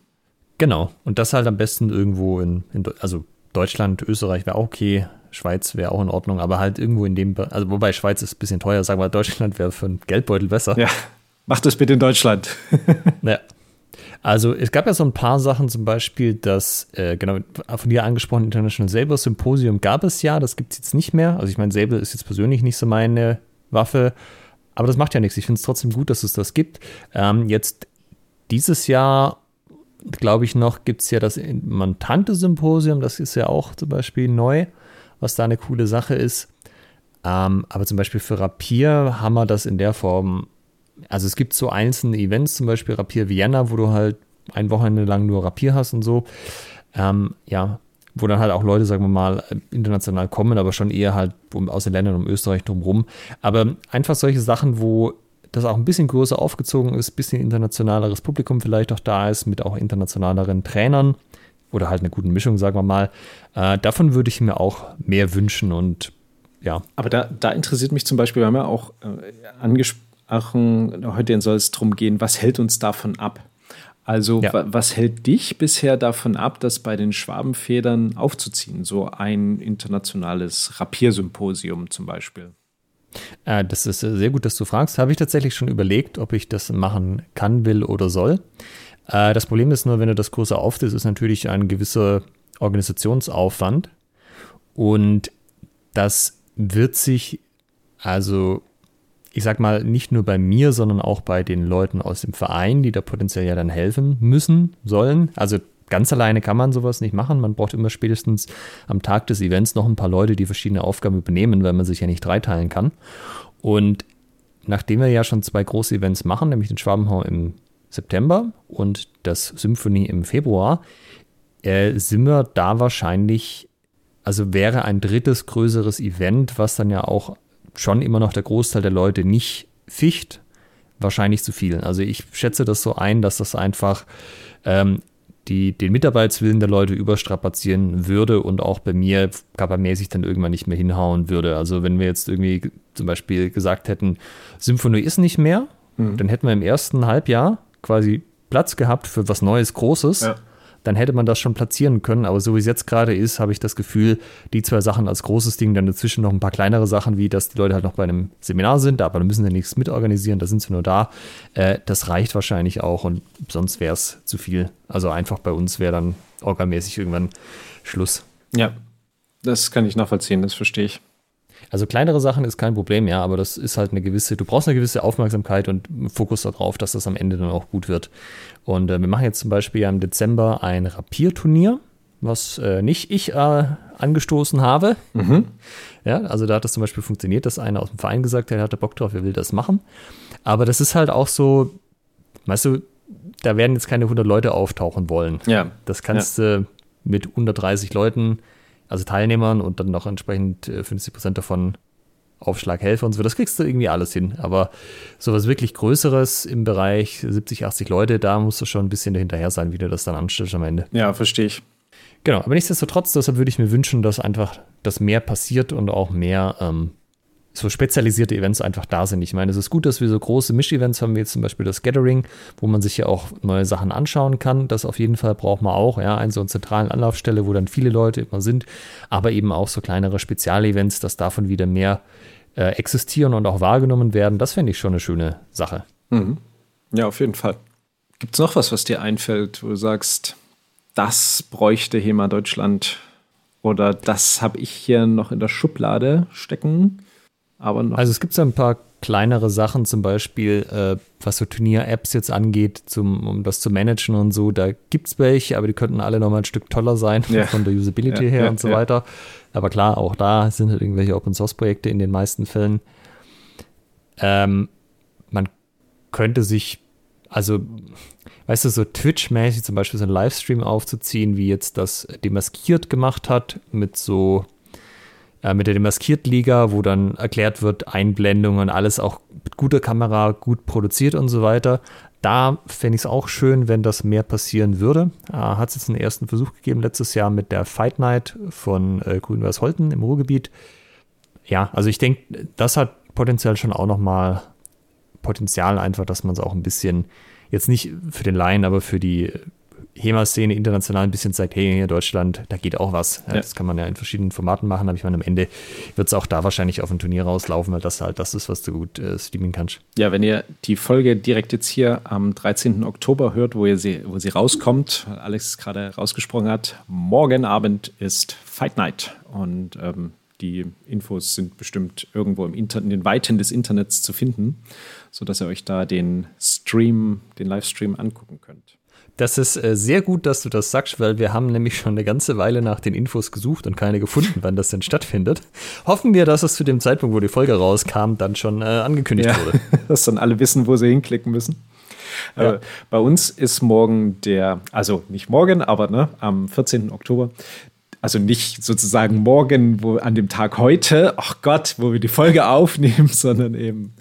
Genau. Und das halt am besten irgendwo in, in also Deutschland, Österreich wäre auch okay. Schweiz wäre auch in Ordnung, aber halt irgendwo in dem, also wobei Schweiz ist ein bisschen teuer, sagen wir, Deutschland wäre für einen Geldbeutel besser. Ja, mach das bitte in Deutschland. ja, also es gab ja so ein paar Sachen, zum Beispiel das, äh, genau, von dir angesprochen, International Saber Symposium gab es ja, das gibt es jetzt nicht mehr. Also ich meine, Saber ist jetzt persönlich nicht so meine Waffe, aber das macht ja nichts. Ich finde es trotzdem gut, dass es das gibt. Ähm, jetzt dieses Jahr, glaube ich noch, gibt es ja das Montante-Symposium, das ist ja auch zum Beispiel neu, was da eine coole Sache ist. Ähm, aber zum Beispiel für Rapier haben wir das in der Form also es gibt so einzelne Events, zum Beispiel Rapier Vienna, wo du halt ein Wochenende lang nur Rapier hast und so. Ähm, ja, wo dann halt auch Leute, sagen wir mal, international kommen, aber schon eher halt aus den Ländern um Österreich drumherum. Aber einfach solche Sachen, wo das auch ein bisschen größer aufgezogen ist, ein bisschen internationaleres Publikum vielleicht auch da ist, mit auch internationaleren Trainern oder halt eine gute Mischung, sagen wir mal. Äh, davon würde ich mir auch mehr wünschen und ja. Aber da, da interessiert mich zum Beispiel, wir haben ja auch äh, angesprochen, Aachen, heute soll es darum gehen, was hält uns davon ab? Also, ja. was hält dich bisher davon ab, das bei den Schwabenfedern aufzuziehen? So ein internationales Rapiersymposium zum Beispiel. Äh, das ist sehr gut, dass du fragst. Habe ich tatsächlich schon überlegt, ob ich das machen kann, will oder soll. Äh, das Problem ist nur, wenn du das größer aufziehst, ist natürlich ein gewisser Organisationsaufwand. Und das wird sich also ich sag mal, nicht nur bei mir, sondern auch bei den Leuten aus dem Verein, die da potenziell ja dann helfen müssen, sollen. Also ganz alleine kann man sowas nicht machen. Man braucht immer spätestens am Tag des Events noch ein paar Leute, die verschiedene Aufgaben übernehmen, weil man sich ja nicht dreiteilen kann. Und nachdem wir ja schon zwei große Events machen, nämlich den Schwabenhau im September und das Symphonie im Februar, äh, sind wir da wahrscheinlich, also wäre ein drittes größeres Event, was dann ja auch schon immer noch der Großteil der Leute nicht ficht, wahrscheinlich zu viel. Also ich schätze das so ein, dass das einfach ähm, die, den Mitarbeitswillen der Leute überstrapazieren würde und auch bei mir kappermäßig dann irgendwann nicht mehr hinhauen würde. Also wenn wir jetzt irgendwie zum Beispiel gesagt hätten, Symphonie ist nicht mehr, mhm. dann hätten wir im ersten Halbjahr quasi Platz gehabt für was Neues, Großes. Ja. Dann hätte man das schon platzieren können. Aber so wie es jetzt gerade ist, habe ich das Gefühl, die zwei Sachen als großes Ding, dann dazwischen noch ein paar kleinere Sachen, wie dass die Leute halt noch bei einem Seminar sind, aber müssen sie nichts mitorganisieren, da sind sie nur da. Äh, das reicht wahrscheinlich auch und sonst wäre es zu viel. Also einfach bei uns wäre dann orgamäßig irgendwann Schluss. Ja, das kann ich nachvollziehen, das verstehe ich. Also kleinere Sachen ist kein Problem, ja, aber das ist halt eine gewisse, du brauchst eine gewisse Aufmerksamkeit und Fokus darauf, dass das am Ende dann auch gut wird. Und äh, wir machen jetzt zum Beispiel ja im Dezember ein Rapierturnier, was äh, nicht ich äh, angestoßen habe. Mhm. Ja, also da hat das zum Beispiel funktioniert, dass einer aus dem Verein gesagt hat, er hatte Bock drauf, er will das machen. Aber das ist halt auch so, weißt du, da werden jetzt keine 100 Leute auftauchen wollen. Ja. Das kannst du ja. mit 130 Leuten also Teilnehmern und dann noch entsprechend 50 äh, Prozent davon Aufschlag helfen und so. Das kriegst du irgendwie alles hin. Aber sowas wirklich Größeres im Bereich 70, 80 Leute, da musst du schon ein bisschen dahinterher sein, wie du das dann anstellst am Ende. Ja, verstehe ich. Genau, aber nichtsdestotrotz, deshalb würde ich mir wünschen, dass einfach das mehr passiert und auch mehr ähm, so spezialisierte Events einfach da sind. Ich meine, es ist gut, dass wir so große Misch-Events haben, wie jetzt zum Beispiel das Gathering, wo man sich ja auch neue Sachen anschauen kann. Das auf jeden Fall braucht man auch, ja, eine so eine zentralen Anlaufstelle, wo dann viele Leute immer sind, aber eben auch so kleinere Spezialevents, dass davon wieder mehr äh, existieren und auch wahrgenommen werden. Das fände ich schon eine schöne Sache. Mhm. Ja, auf jeden Fall. Gibt es noch was, was dir einfällt, wo du sagst, das bräuchte HEMA Deutschland oder das habe ich hier noch in der Schublade stecken? Aber noch. Also es gibt so ein paar kleinere Sachen, zum Beispiel, äh, was so Turnier-Apps jetzt angeht, zum, um das zu managen und so. Da gibt es welche, aber die könnten alle nochmal ein Stück toller sein ja. von der Usability ja, her ja, und so weiter. Aber klar, auch da sind halt irgendwelche Open-Source-Projekte in den meisten Fällen. Ähm, man könnte sich, also, weißt du, so Twitch-mäßig zum Beispiel so einen Livestream aufzuziehen, wie jetzt das Demaskiert gemacht hat, mit so äh, mit der Demaskiert-Liga, wo dann erklärt wird, Einblendungen, alles auch mit guter Kamera, gut produziert und so weiter. Da fände ich es auch schön, wenn das mehr passieren würde. Äh, Hat es jetzt einen ersten Versuch gegeben letztes Jahr mit der Fight Night von äh, Grün-Weiß Holten im Ruhrgebiet. Ja, also ich denke, das hat potenziell schon auch nochmal Potenzial einfach, dass man es auch ein bisschen, jetzt nicht für den Laien, aber für die HEMA-Szene international ein bisschen zeigt, hey, hier Deutschland, da geht auch was. Ja. Das kann man ja in verschiedenen Formaten machen, aber ich meine, am Ende wird es auch da wahrscheinlich auf ein Turnier rauslaufen, weil das halt das ist, was du gut äh, streamen kannst. Ja, wenn ihr die Folge direkt jetzt hier am 13. Oktober hört, wo, ihr sie, wo sie rauskommt, Alex gerade rausgesprochen hat, morgen Abend ist Fight Night und ähm, die Infos sind bestimmt irgendwo im Inter in den Weiten des Internets zu finden, sodass ihr euch da den Stream, den Livestream angucken könnt. Das ist äh, sehr gut, dass du das sagst, weil wir haben nämlich schon eine ganze Weile nach den Infos gesucht und keine gefunden, wann das denn stattfindet. Hoffen wir, dass es zu dem Zeitpunkt, wo die Folge rauskam, dann schon äh, angekündigt ja, wurde. dass dann alle wissen, wo sie hinklicken müssen. Ja. Äh, bei uns ist morgen der, also nicht morgen, aber ne, am 14. Oktober, also nicht sozusagen morgen, wo an dem Tag heute, ach Gott, wo wir die Folge aufnehmen, sondern eben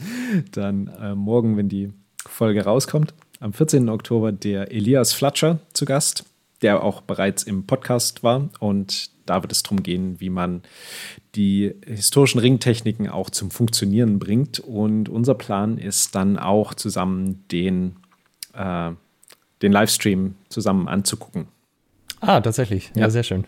dann äh, morgen, wenn die Folge rauskommt am 14. Oktober der Elias Flatscher zu Gast, der auch bereits im Podcast war. Und da wird es darum gehen, wie man die historischen Ringtechniken auch zum Funktionieren bringt. Und unser Plan ist dann auch zusammen den, äh, den Livestream zusammen anzugucken. Ah, tatsächlich. Ja, ja sehr schön.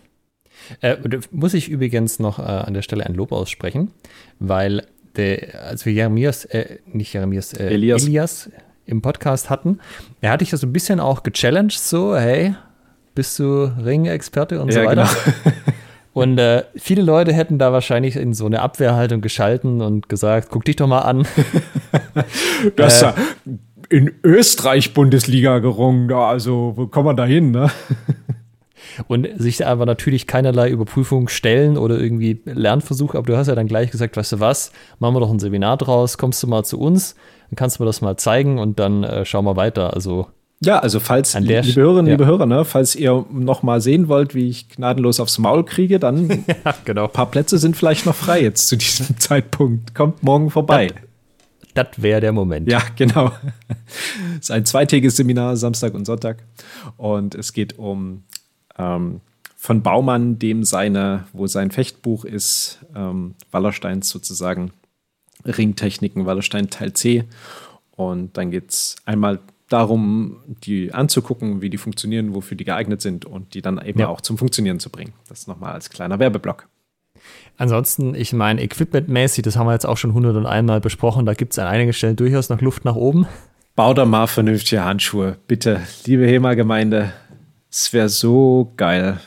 Äh, muss ich übrigens noch äh, an der Stelle ein Lob aussprechen, weil der, als wir Jeremias, äh, nicht Jeremias, äh, Elias. Elias im Podcast hatten. Er hatte ich ja so ein bisschen auch gechallenged, so, hey, bist du Ring-Experte und ja, so weiter. Genau. Und äh, viele Leute hätten da wahrscheinlich in so eine Abwehrhaltung geschalten und gesagt, guck dich doch mal an. du hast äh, ja in Österreich Bundesliga gerungen, also wo kommen wir da hin, ne? und sich aber natürlich keinerlei Überprüfung stellen oder irgendwie Lernversuch, aber du hast ja dann gleich gesagt, weißt du was, machen wir doch ein Seminar draus, kommst du mal zu uns, dann kannst du mir das mal zeigen und dann äh, schauen wir weiter. Also ja, also falls, liebe Hörerinnen, ja. liebe Hörer, ne, falls ihr noch mal sehen wollt, wie ich gnadenlos aufs Maul kriege, dann ja, genau. ein paar Plätze sind vielleicht noch frei jetzt zu diesem Zeitpunkt. Kommt morgen vorbei. Das, wäre der Moment. Ja, genau. Es ist ein zweitägiges Seminar, Samstag und Sonntag. Und es geht um ähm, von Baumann, dem seine, wo sein Fechtbuch ist, ähm, Wallersteins sozusagen Ringtechniken, Wallerstein Teil C. Und dann geht es einmal darum, die anzugucken, wie die funktionieren, wofür die geeignet sind und die dann eben ja. auch zum Funktionieren zu bringen. Das nochmal als kleiner Werbeblock. Ansonsten, ich meine, equipmentmäßig, das haben wir jetzt auch schon 101 Mal besprochen, da gibt es an einigen Stellen durchaus noch Luft nach oben. Bau da mal vernünftige Handschuhe, bitte, liebe HEMA-Gemeinde. Es wäre so geil.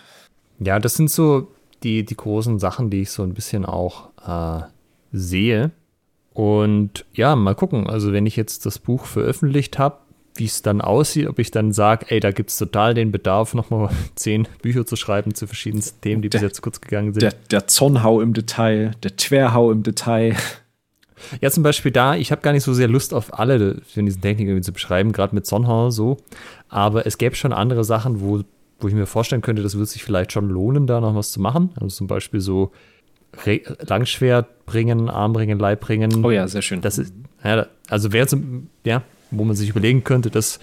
Ja, das sind so die, die großen Sachen, die ich so ein bisschen auch äh, sehe. Und ja, mal gucken. Also, wenn ich jetzt das Buch veröffentlicht habe, wie es dann aussieht, ob ich dann sage, ey, da gibt es total den Bedarf, nochmal zehn Bücher zu schreiben zu verschiedensten Themen, die der, bis jetzt kurz gegangen sind. Der, der Zornhau im Detail, der Twerhau im Detail. Ja, zum Beispiel da, ich habe gar nicht so sehr Lust auf alle von diesen Techniken zu beschreiben, gerade mit Zornhau so. Aber es gäbe schon andere Sachen, wo, wo ich mir vorstellen könnte, das würde sich vielleicht schon lohnen, da noch was zu machen. Also zum Beispiel so Re Langschwert bringen, Arm bringen, Leib bringen. Oh ja, sehr schön. Das ist, ja, also wäre ja, wo man sich überlegen könnte, das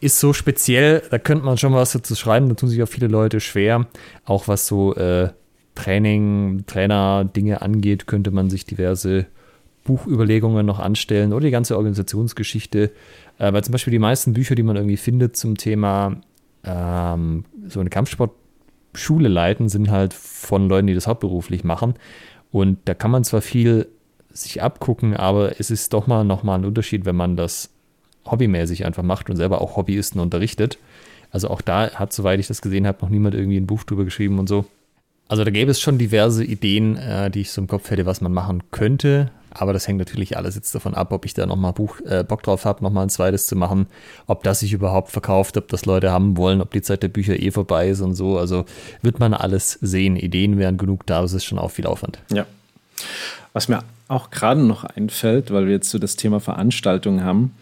ist so speziell, da könnte man schon was dazu schreiben, da tun sich auch viele Leute schwer. Auch was so äh, Training, Trainer-Dinge angeht, könnte man sich diverse Buchüberlegungen noch anstellen oder die ganze Organisationsgeschichte. Äh, weil zum Beispiel die meisten Bücher, die man irgendwie findet zum Thema ähm, so eine Kampfsportschule leiten, sind halt von Leuten, die das hauptberuflich machen. Und da kann man zwar viel sich abgucken, aber es ist doch mal nochmal ein Unterschied, wenn man das hobbymäßig einfach macht und selber auch Hobbyisten unterrichtet. Also auch da hat, soweit ich das gesehen habe, noch niemand irgendwie ein Buch drüber geschrieben und so. Also da gäbe es schon diverse Ideen, äh, die ich so im Kopf hätte, was man machen könnte. Aber das hängt natürlich alles jetzt davon ab, ob ich da nochmal Buch, äh, Bock drauf habe, nochmal ein zweites zu machen, ob das sich überhaupt verkauft, ob das Leute haben wollen, ob die Zeit der Bücher eh vorbei ist und so. Also wird man alles sehen. Ideen wären genug da, es ist schon auch viel Aufwand. Ja. Was mir auch gerade noch einfällt, weil wir jetzt so das Thema Veranstaltungen haben,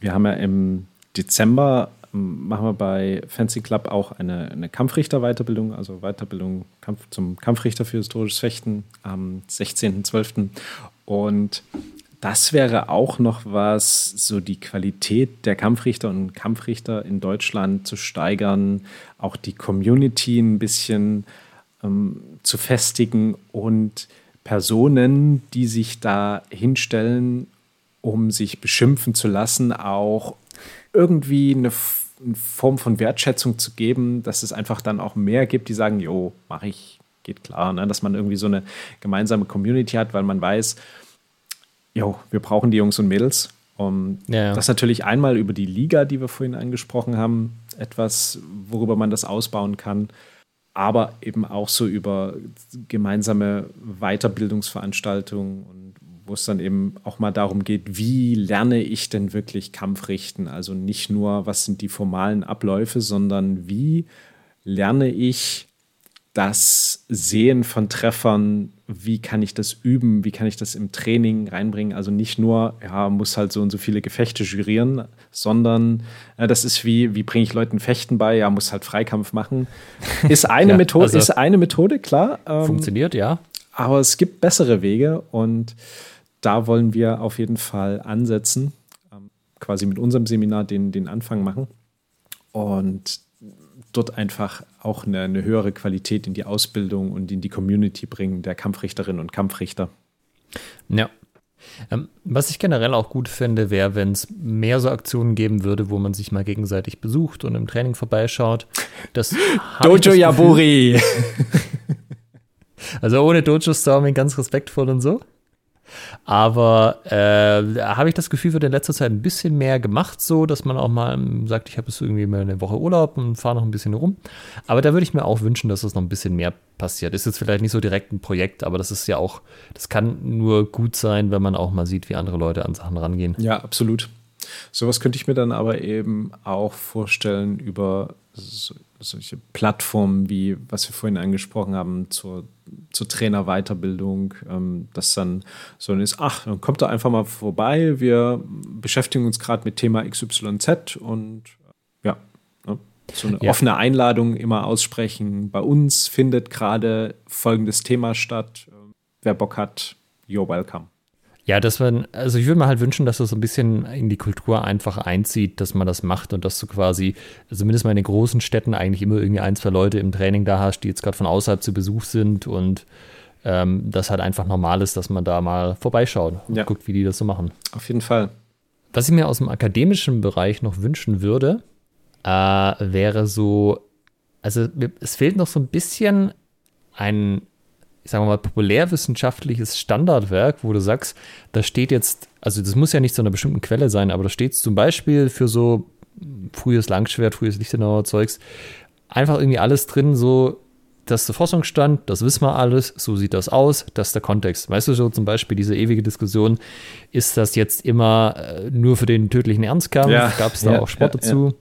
wir haben ja im Dezember ähm, machen wir bei Fancy Club auch eine, eine Kampfrichter-Weiterbildung, also Weiterbildung Kampf, zum Kampfrichter für historisches Fechten am 16.12. Und das wäre auch noch was, so die Qualität der Kampfrichter und Kampfrichter in Deutschland zu steigern, auch die Community ein bisschen ähm, zu festigen und Personen, die sich da hinstellen um sich beschimpfen zu lassen, auch irgendwie eine, Form von Wertschätzung zu geben, dass es einfach dann auch mehr gibt, die sagen, jo, mache ich, geht klar, ne? dass man irgendwie so eine gemeinsame Community hat, weil man weiß, jo, wir brauchen die Jungs und Mädels. Um, ja, ja. Das natürlich einmal über die Liga, die wir vorhin angesprochen haben, etwas, worüber man das ausbauen kann, aber eben auch so über gemeinsame Weiterbildungsveranstaltungen und wo es dann eben auch mal darum geht, wie lerne ich denn wirklich Kampfrichten? Also nicht nur, was sind die formalen Abläufe, sondern wie lerne ich das Sehen von Treffern, wie kann ich das üben, wie kann ich das im Training reinbringen. Also nicht nur, ja, muss halt so und so viele Gefechte jurieren, sondern äh, das ist wie, wie bringe ich Leuten Fechten bei, ja, muss halt Freikampf machen. Ist eine ja, Methode, also ist eine Methode, klar. Ähm, funktioniert, ja. Aber es gibt bessere Wege und da wollen wir auf jeden Fall ansetzen, ähm, quasi mit unserem Seminar den, den Anfang machen und dort einfach auch eine, eine, höhere Qualität in die Ausbildung und in die Community bringen der Kampfrichterinnen und Kampfrichter. Ja. Ähm, was ich generell auch gut finde, wäre, wenn es mehr so Aktionen geben würde, wo man sich mal gegenseitig besucht und im Training vorbeischaut. Das Dojo Yaburi! also ohne Dojo-Storming ganz respektvoll und so. Aber äh, habe ich das Gefühl, wird in letzter Zeit ein bisschen mehr gemacht, so dass man auch mal sagt, ich habe jetzt irgendwie mal eine Woche Urlaub und fahre noch ein bisschen rum. Aber da würde ich mir auch wünschen, dass es noch ein bisschen mehr passiert. Ist jetzt vielleicht nicht so direkt ein Projekt, aber das ist ja auch, das kann nur gut sein, wenn man auch mal sieht, wie andere Leute an Sachen rangehen. Ja, absolut. Sowas könnte ich mir dann aber eben auch vorstellen über so, solche Plattformen wie, was wir vorhin angesprochen haben, zur, zur Trainerweiterbildung, ähm, dass dann so ist, ach, dann kommt da einfach mal vorbei, wir beschäftigen uns gerade mit Thema XYZ und ja, ne, so eine ja. offene Einladung immer aussprechen. Bei uns findet gerade folgendes Thema statt. Wer Bock hat, you're welcome. Ja, dass man, also ich würde mir halt wünschen, dass das so ein bisschen in die Kultur einfach einzieht, dass man das macht und dass du quasi, zumindest mal in den großen Städten eigentlich immer irgendwie ein, zwei Leute im Training da hast, die jetzt gerade von außerhalb zu Besuch sind und ähm, das halt einfach normal ist, dass man da mal vorbeischaut und ja. guckt, wie die das so machen. Auf jeden Fall. Was ich mir aus dem akademischen Bereich noch wünschen würde, äh, wäre so, also es fehlt noch so ein bisschen ein, ich sage mal, populärwissenschaftliches Standardwerk, wo du sagst, da steht jetzt, also das muss ja nicht zu einer bestimmten Quelle sein, aber da steht zum Beispiel für so frühes Langschwert, frühes Lichtenauer Zeugs, einfach irgendwie alles drin, so das ist der Forschungsstand, das wissen wir alles, so sieht das aus, das ist der Kontext. Weißt du so zum Beispiel diese ewige Diskussion, ist das jetzt immer äh, nur für den tödlichen Ernstkampf? Ja, Gab es da ja, auch Sport ja, dazu?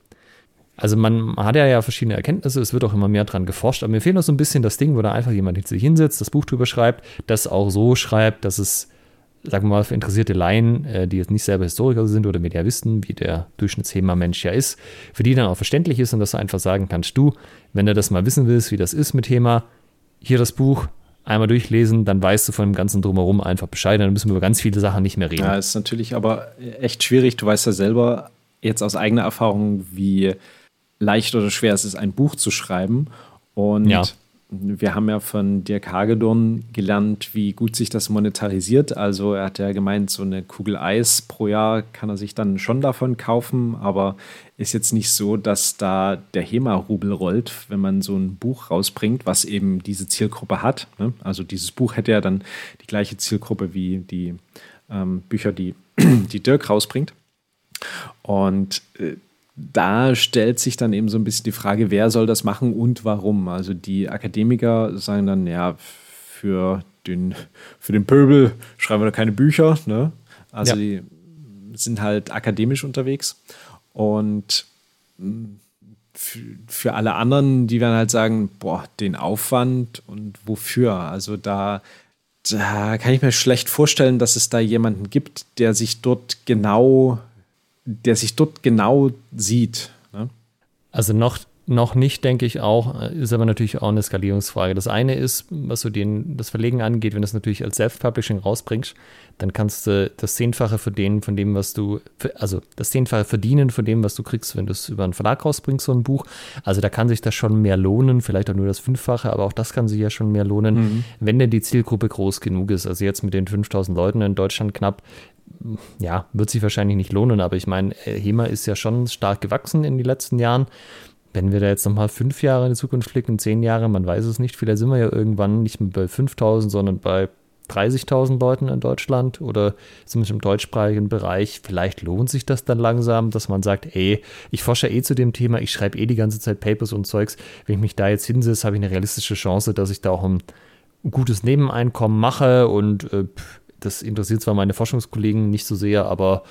Also man hat ja, ja verschiedene Erkenntnisse, es wird auch immer mehr dran geforscht, aber mir fehlt noch so ein bisschen das Ding, wo da einfach jemand sich hinsetzt, das Buch drüber schreibt, das auch so schreibt, dass es sagen wir mal, für interessierte Laien, äh, die jetzt nicht selber Historiker sind oder Mediavisten, wie der Durchschnittsthema-Mensch ja ist, für die dann auch verständlich ist und dass du einfach sagen kannst, du, wenn du das mal wissen willst, wie das ist mit Thema, hier das Buch, einmal durchlesen, dann weißt du von dem ganzen Drumherum einfach Bescheid, dann müssen wir über ganz viele Sachen nicht mehr reden. Ja, ist natürlich aber echt schwierig. Du weißt ja selber jetzt aus eigener Erfahrung, wie leicht oder schwer es ist, ein Buch zu schreiben. Und ja wir haben ja von Dirk Hagedorn gelernt, wie gut sich das monetarisiert. Also er hat ja gemeint, so eine Kugel Eis pro Jahr kann er sich dann schon davon kaufen, aber ist jetzt nicht so, dass da der HEMA-Rubel rollt, wenn man so ein Buch rausbringt, was eben diese Zielgruppe hat. Ne? Also dieses Buch hätte ja dann die gleiche Zielgruppe wie die ähm, Bücher, die, die Dirk rausbringt. Und äh, da stellt sich dann eben so ein bisschen die Frage, wer soll das machen und warum. Also die Akademiker sagen dann, ja, für den, für den Pöbel schreiben wir da keine Bücher. Ne? Also ja. die sind halt akademisch unterwegs. Und für alle anderen, die werden halt sagen, boah, den Aufwand und wofür. Also da, da kann ich mir schlecht vorstellen, dass es da jemanden gibt, der sich dort genau der sich dort genau sieht. Ne? Also noch, noch nicht, denke ich auch, ist aber natürlich auch eine Skalierungsfrage. Das eine ist, was so den, das Verlegen angeht, wenn du es natürlich als Self-Publishing rausbringst, dann kannst du das Zehnfache verdienen von dem, was du, also das Zehnfache verdienen von dem, was du kriegst, wenn du es über einen Verlag rausbringst, so ein Buch. Also da kann sich das schon mehr lohnen, vielleicht auch nur das Fünffache, aber auch das kann sich ja schon mehr lohnen, mhm. wenn denn die Zielgruppe groß genug ist. Also jetzt mit den 5000 Leuten in Deutschland knapp, ja, wird sich wahrscheinlich nicht lohnen, aber ich meine, äh, HEMA ist ja schon stark gewachsen in den letzten Jahren. Wenn wir da jetzt nochmal fünf Jahre in die Zukunft blicken, zehn Jahre, man weiß es nicht, vielleicht sind wir ja irgendwann nicht mehr bei 5000, sondern bei 30.000 Leuten in Deutschland oder zumindest im deutschsprachigen Bereich. Vielleicht lohnt sich das dann langsam, dass man sagt, ey, ich forsche eh zu dem Thema, ich schreibe eh die ganze Zeit Papers und Zeugs. Wenn ich mich da jetzt hinsetze, habe ich eine realistische Chance, dass ich da auch ein gutes Nebeneinkommen mache und äh, das interessiert zwar meine Forschungskollegen nicht so sehr, aber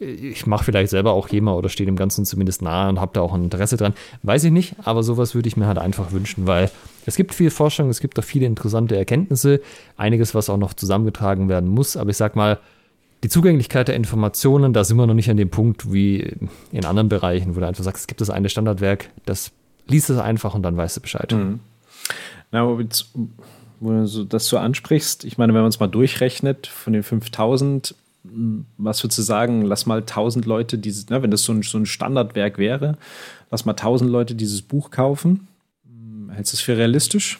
ich mache vielleicht selber auch HEMA oder stehe dem Ganzen zumindest nahe und habe da auch ein Interesse dran. Weiß ich nicht, aber sowas würde ich mir halt einfach wünschen, weil es gibt viel Forschung, es gibt auch viele interessante Erkenntnisse, einiges, was auch noch zusammengetragen werden muss, aber ich sag mal, die Zugänglichkeit der Informationen, da sind wir noch nicht an dem Punkt wie in anderen Bereichen, wo du einfach sagst, es gibt das eine Standardwerk, das liest es einfach und dann weißt du Bescheid. Mhm. Na, wo du das so ansprichst, ich meine, wenn man es mal durchrechnet, von den 5000, hm, was würdest du sagen, lass mal 1000 Leute dieses, ne, wenn das so ein, so ein Standardwerk wäre, lass mal 1000 Leute dieses Buch kaufen. Hm, hältst du es für realistisch?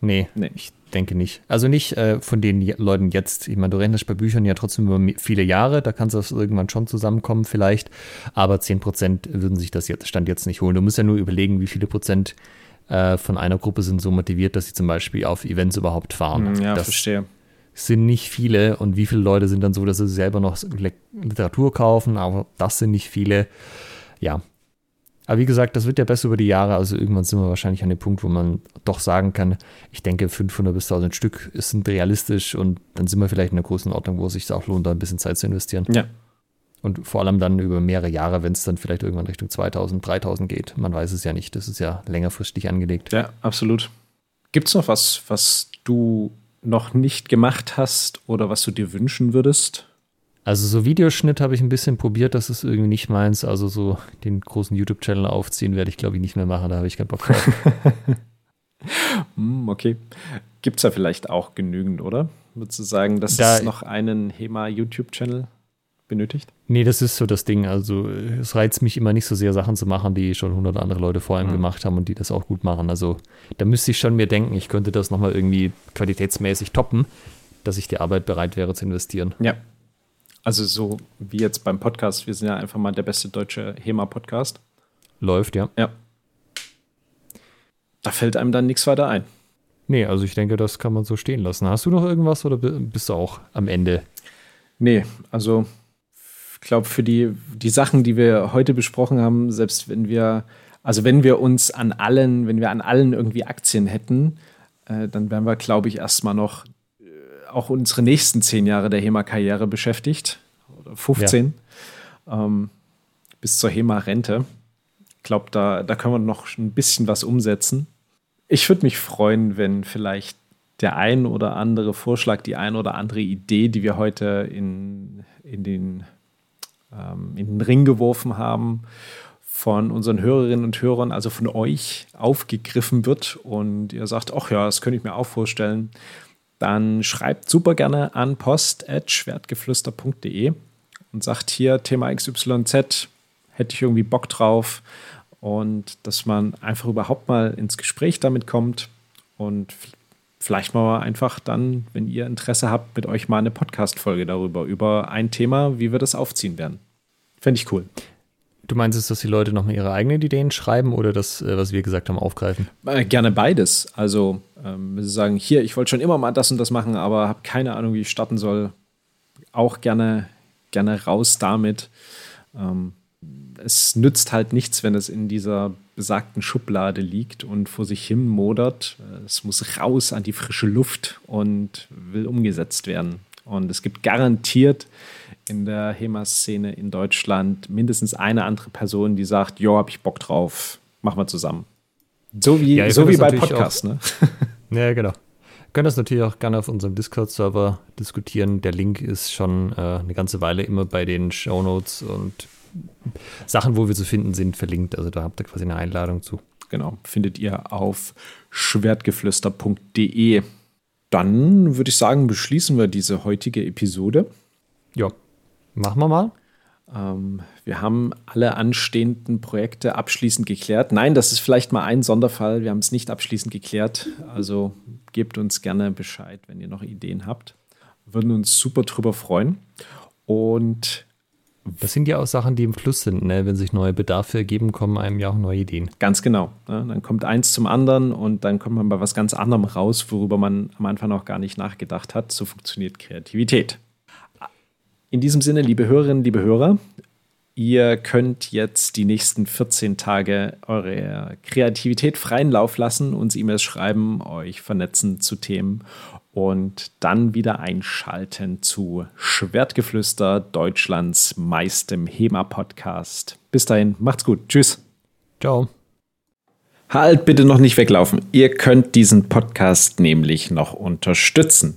Nee, nee, ich denke nicht. Also nicht äh, von den Leuten jetzt. Ich meine, du rechnest bei Büchern ja trotzdem über viele Jahre, da kannst du das irgendwann schon zusammenkommen vielleicht, aber 10% würden sich das jetzt, Stand jetzt nicht holen. Du musst ja nur überlegen, wie viele Prozent äh, von einer Gruppe sind so motiviert, dass sie zum Beispiel auf Events überhaupt fahren. Hm, ja, das verstehe. Sind nicht viele und wie viele Leute sind dann so, dass sie selber noch Literatur kaufen, aber das sind nicht viele. Ja. Aber wie gesagt, das wird ja besser über die Jahre, also irgendwann sind wir wahrscheinlich an dem Punkt, wo man doch sagen kann, ich denke 500 bis 1000 Stück sind realistisch und dann sind wir vielleicht in einer großen Ordnung, wo es sich auch lohnt, da ein bisschen Zeit zu investieren. Ja, und vor allem dann über mehrere Jahre, wenn es dann vielleicht irgendwann Richtung 2000, 3000 geht. Man weiß es ja nicht. Das ist ja längerfristig angelegt. Ja, absolut. Gibt es noch was, was du noch nicht gemacht hast oder was du dir wünschen würdest? Also so Videoschnitt habe ich ein bisschen probiert, das ist irgendwie nicht meins. Also so den großen YouTube-Channel aufziehen werde ich, glaube ich, nicht mehr machen. Da habe ich keinen Bock drauf. Hm, okay. Gibt es da vielleicht auch genügend, oder? Würdest du sagen, dass da es noch einen HEMA-YouTube-Channel benötigt? Nee, das ist so das Ding. Also es reizt mich immer nicht so sehr, Sachen zu machen, die schon hundert andere Leute vor allem mhm. gemacht haben und die das auch gut machen. Also da müsste ich schon mir denken, ich könnte das nochmal irgendwie qualitätsmäßig toppen, dass ich die Arbeit bereit wäre zu investieren. Ja. Also so wie jetzt beim Podcast. Wir sind ja einfach mal der beste deutsche HEMA-Podcast. Läuft, ja. Ja. Da fällt einem dann nichts weiter ein. Nee, also ich denke, das kann man so stehen lassen. Hast du noch irgendwas oder bist du auch am Ende? Nee, also glaube, für die, die Sachen, die wir heute besprochen haben, selbst wenn wir, also wenn wir uns an allen, wenn wir an allen irgendwie Aktien hätten, äh, dann wären wir, glaube ich, erstmal noch äh, auch unsere nächsten zehn Jahre der HEMA-Karriere beschäftigt. Oder 15. Ja. Ähm, bis zur HEMA-Rente. Ich glaube, da, da können wir noch ein bisschen was umsetzen. Ich würde mich freuen, wenn vielleicht der ein oder andere Vorschlag, die ein oder andere Idee, die wir heute in, in, den, ähm, in den Ring geworfen haben, von unseren Hörerinnen und Hörern, also von euch, aufgegriffen wird und ihr sagt, ach ja, das könnte ich mir auch vorstellen, dann schreibt super gerne an post.schwertgeflüster.de und sagt hier Thema XYZ, hätte ich irgendwie Bock drauf und dass man einfach überhaupt mal ins Gespräch damit kommt und vielleicht mal einfach dann, wenn ihr Interesse habt, mit euch mal eine Podcast-Folge darüber, über ein Thema, wie wir das aufziehen werden. Fände ich cool. Du meinst es, dass die Leute nochmal ihre eigenen Ideen schreiben oder das, äh, was wir gesagt haben, aufgreifen? Äh, gerne beides. Also, ähm, wenn sie sagen, hier, ich wollte schon immer mal das und das machen, aber habe keine Ahnung, wie ich starten soll, auch gerne, gerne raus damit. Ähm, es nützt halt nichts, wenn es in dieser besagten Schublade liegt und vor sich hin modert. Es muss raus an die frische Luft und will umgesetzt werden. Und es gibt garantiert in der HEMA-Szene in Deutschland mindestens eine andere Person, die sagt, jo, hab ich Bock drauf, machen wir zusammen. So wie, ja, so wie bei Podcasts, ne? Ja, genau. Können das natürlich auch gerne auf unserem Discord-Server diskutieren. Der Link ist schon äh, eine ganze Weile immer bei den Shownotes und Sachen, wo wir zu finden sind, verlinkt. Also da habt ihr quasi eine Einladung zu. Genau, findet ihr auf schwertgeflüster.de. Dann würde ich sagen, beschließen wir diese heutige Episode. Ja, machen wir mal. Ähm, wir haben alle anstehenden Projekte abschließend geklärt. Nein, das ist vielleicht mal ein Sonderfall. Wir haben es nicht abschließend geklärt. Also gebt uns gerne Bescheid, wenn ihr noch Ideen habt. Würden uns super drüber freuen. Und das sind ja auch Sachen, die im Fluss sind. Ne? Wenn sich neue Bedarfe ergeben, kommen einem ja auch neue Ideen. Ganz genau. Ne? Dann kommt eins zum anderen und dann kommt man bei was ganz anderem raus, worüber man am Anfang noch gar nicht nachgedacht hat. So funktioniert Kreativität. In diesem Sinne, liebe Hörerinnen, liebe Hörer, ihr könnt jetzt die nächsten 14 Tage eure Kreativität freien Lauf lassen, uns E-Mails schreiben, euch vernetzen zu Themen und dann wieder einschalten zu Schwertgeflüster, Deutschlands meistem HEMA-Podcast. Bis dahin, macht's gut. Tschüss. Ciao. Halt bitte noch nicht weglaufen. Ihr könnt diesen Podcast nämlich noch unterstützen.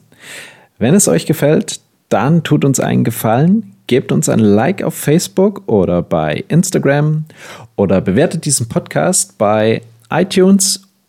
Wenn es euch gefällt, dann tut uns einen Gefallen, gebt uns ein Like auf Facebook oder bei Instagram oder bewertet diesen Podcast bei iTunes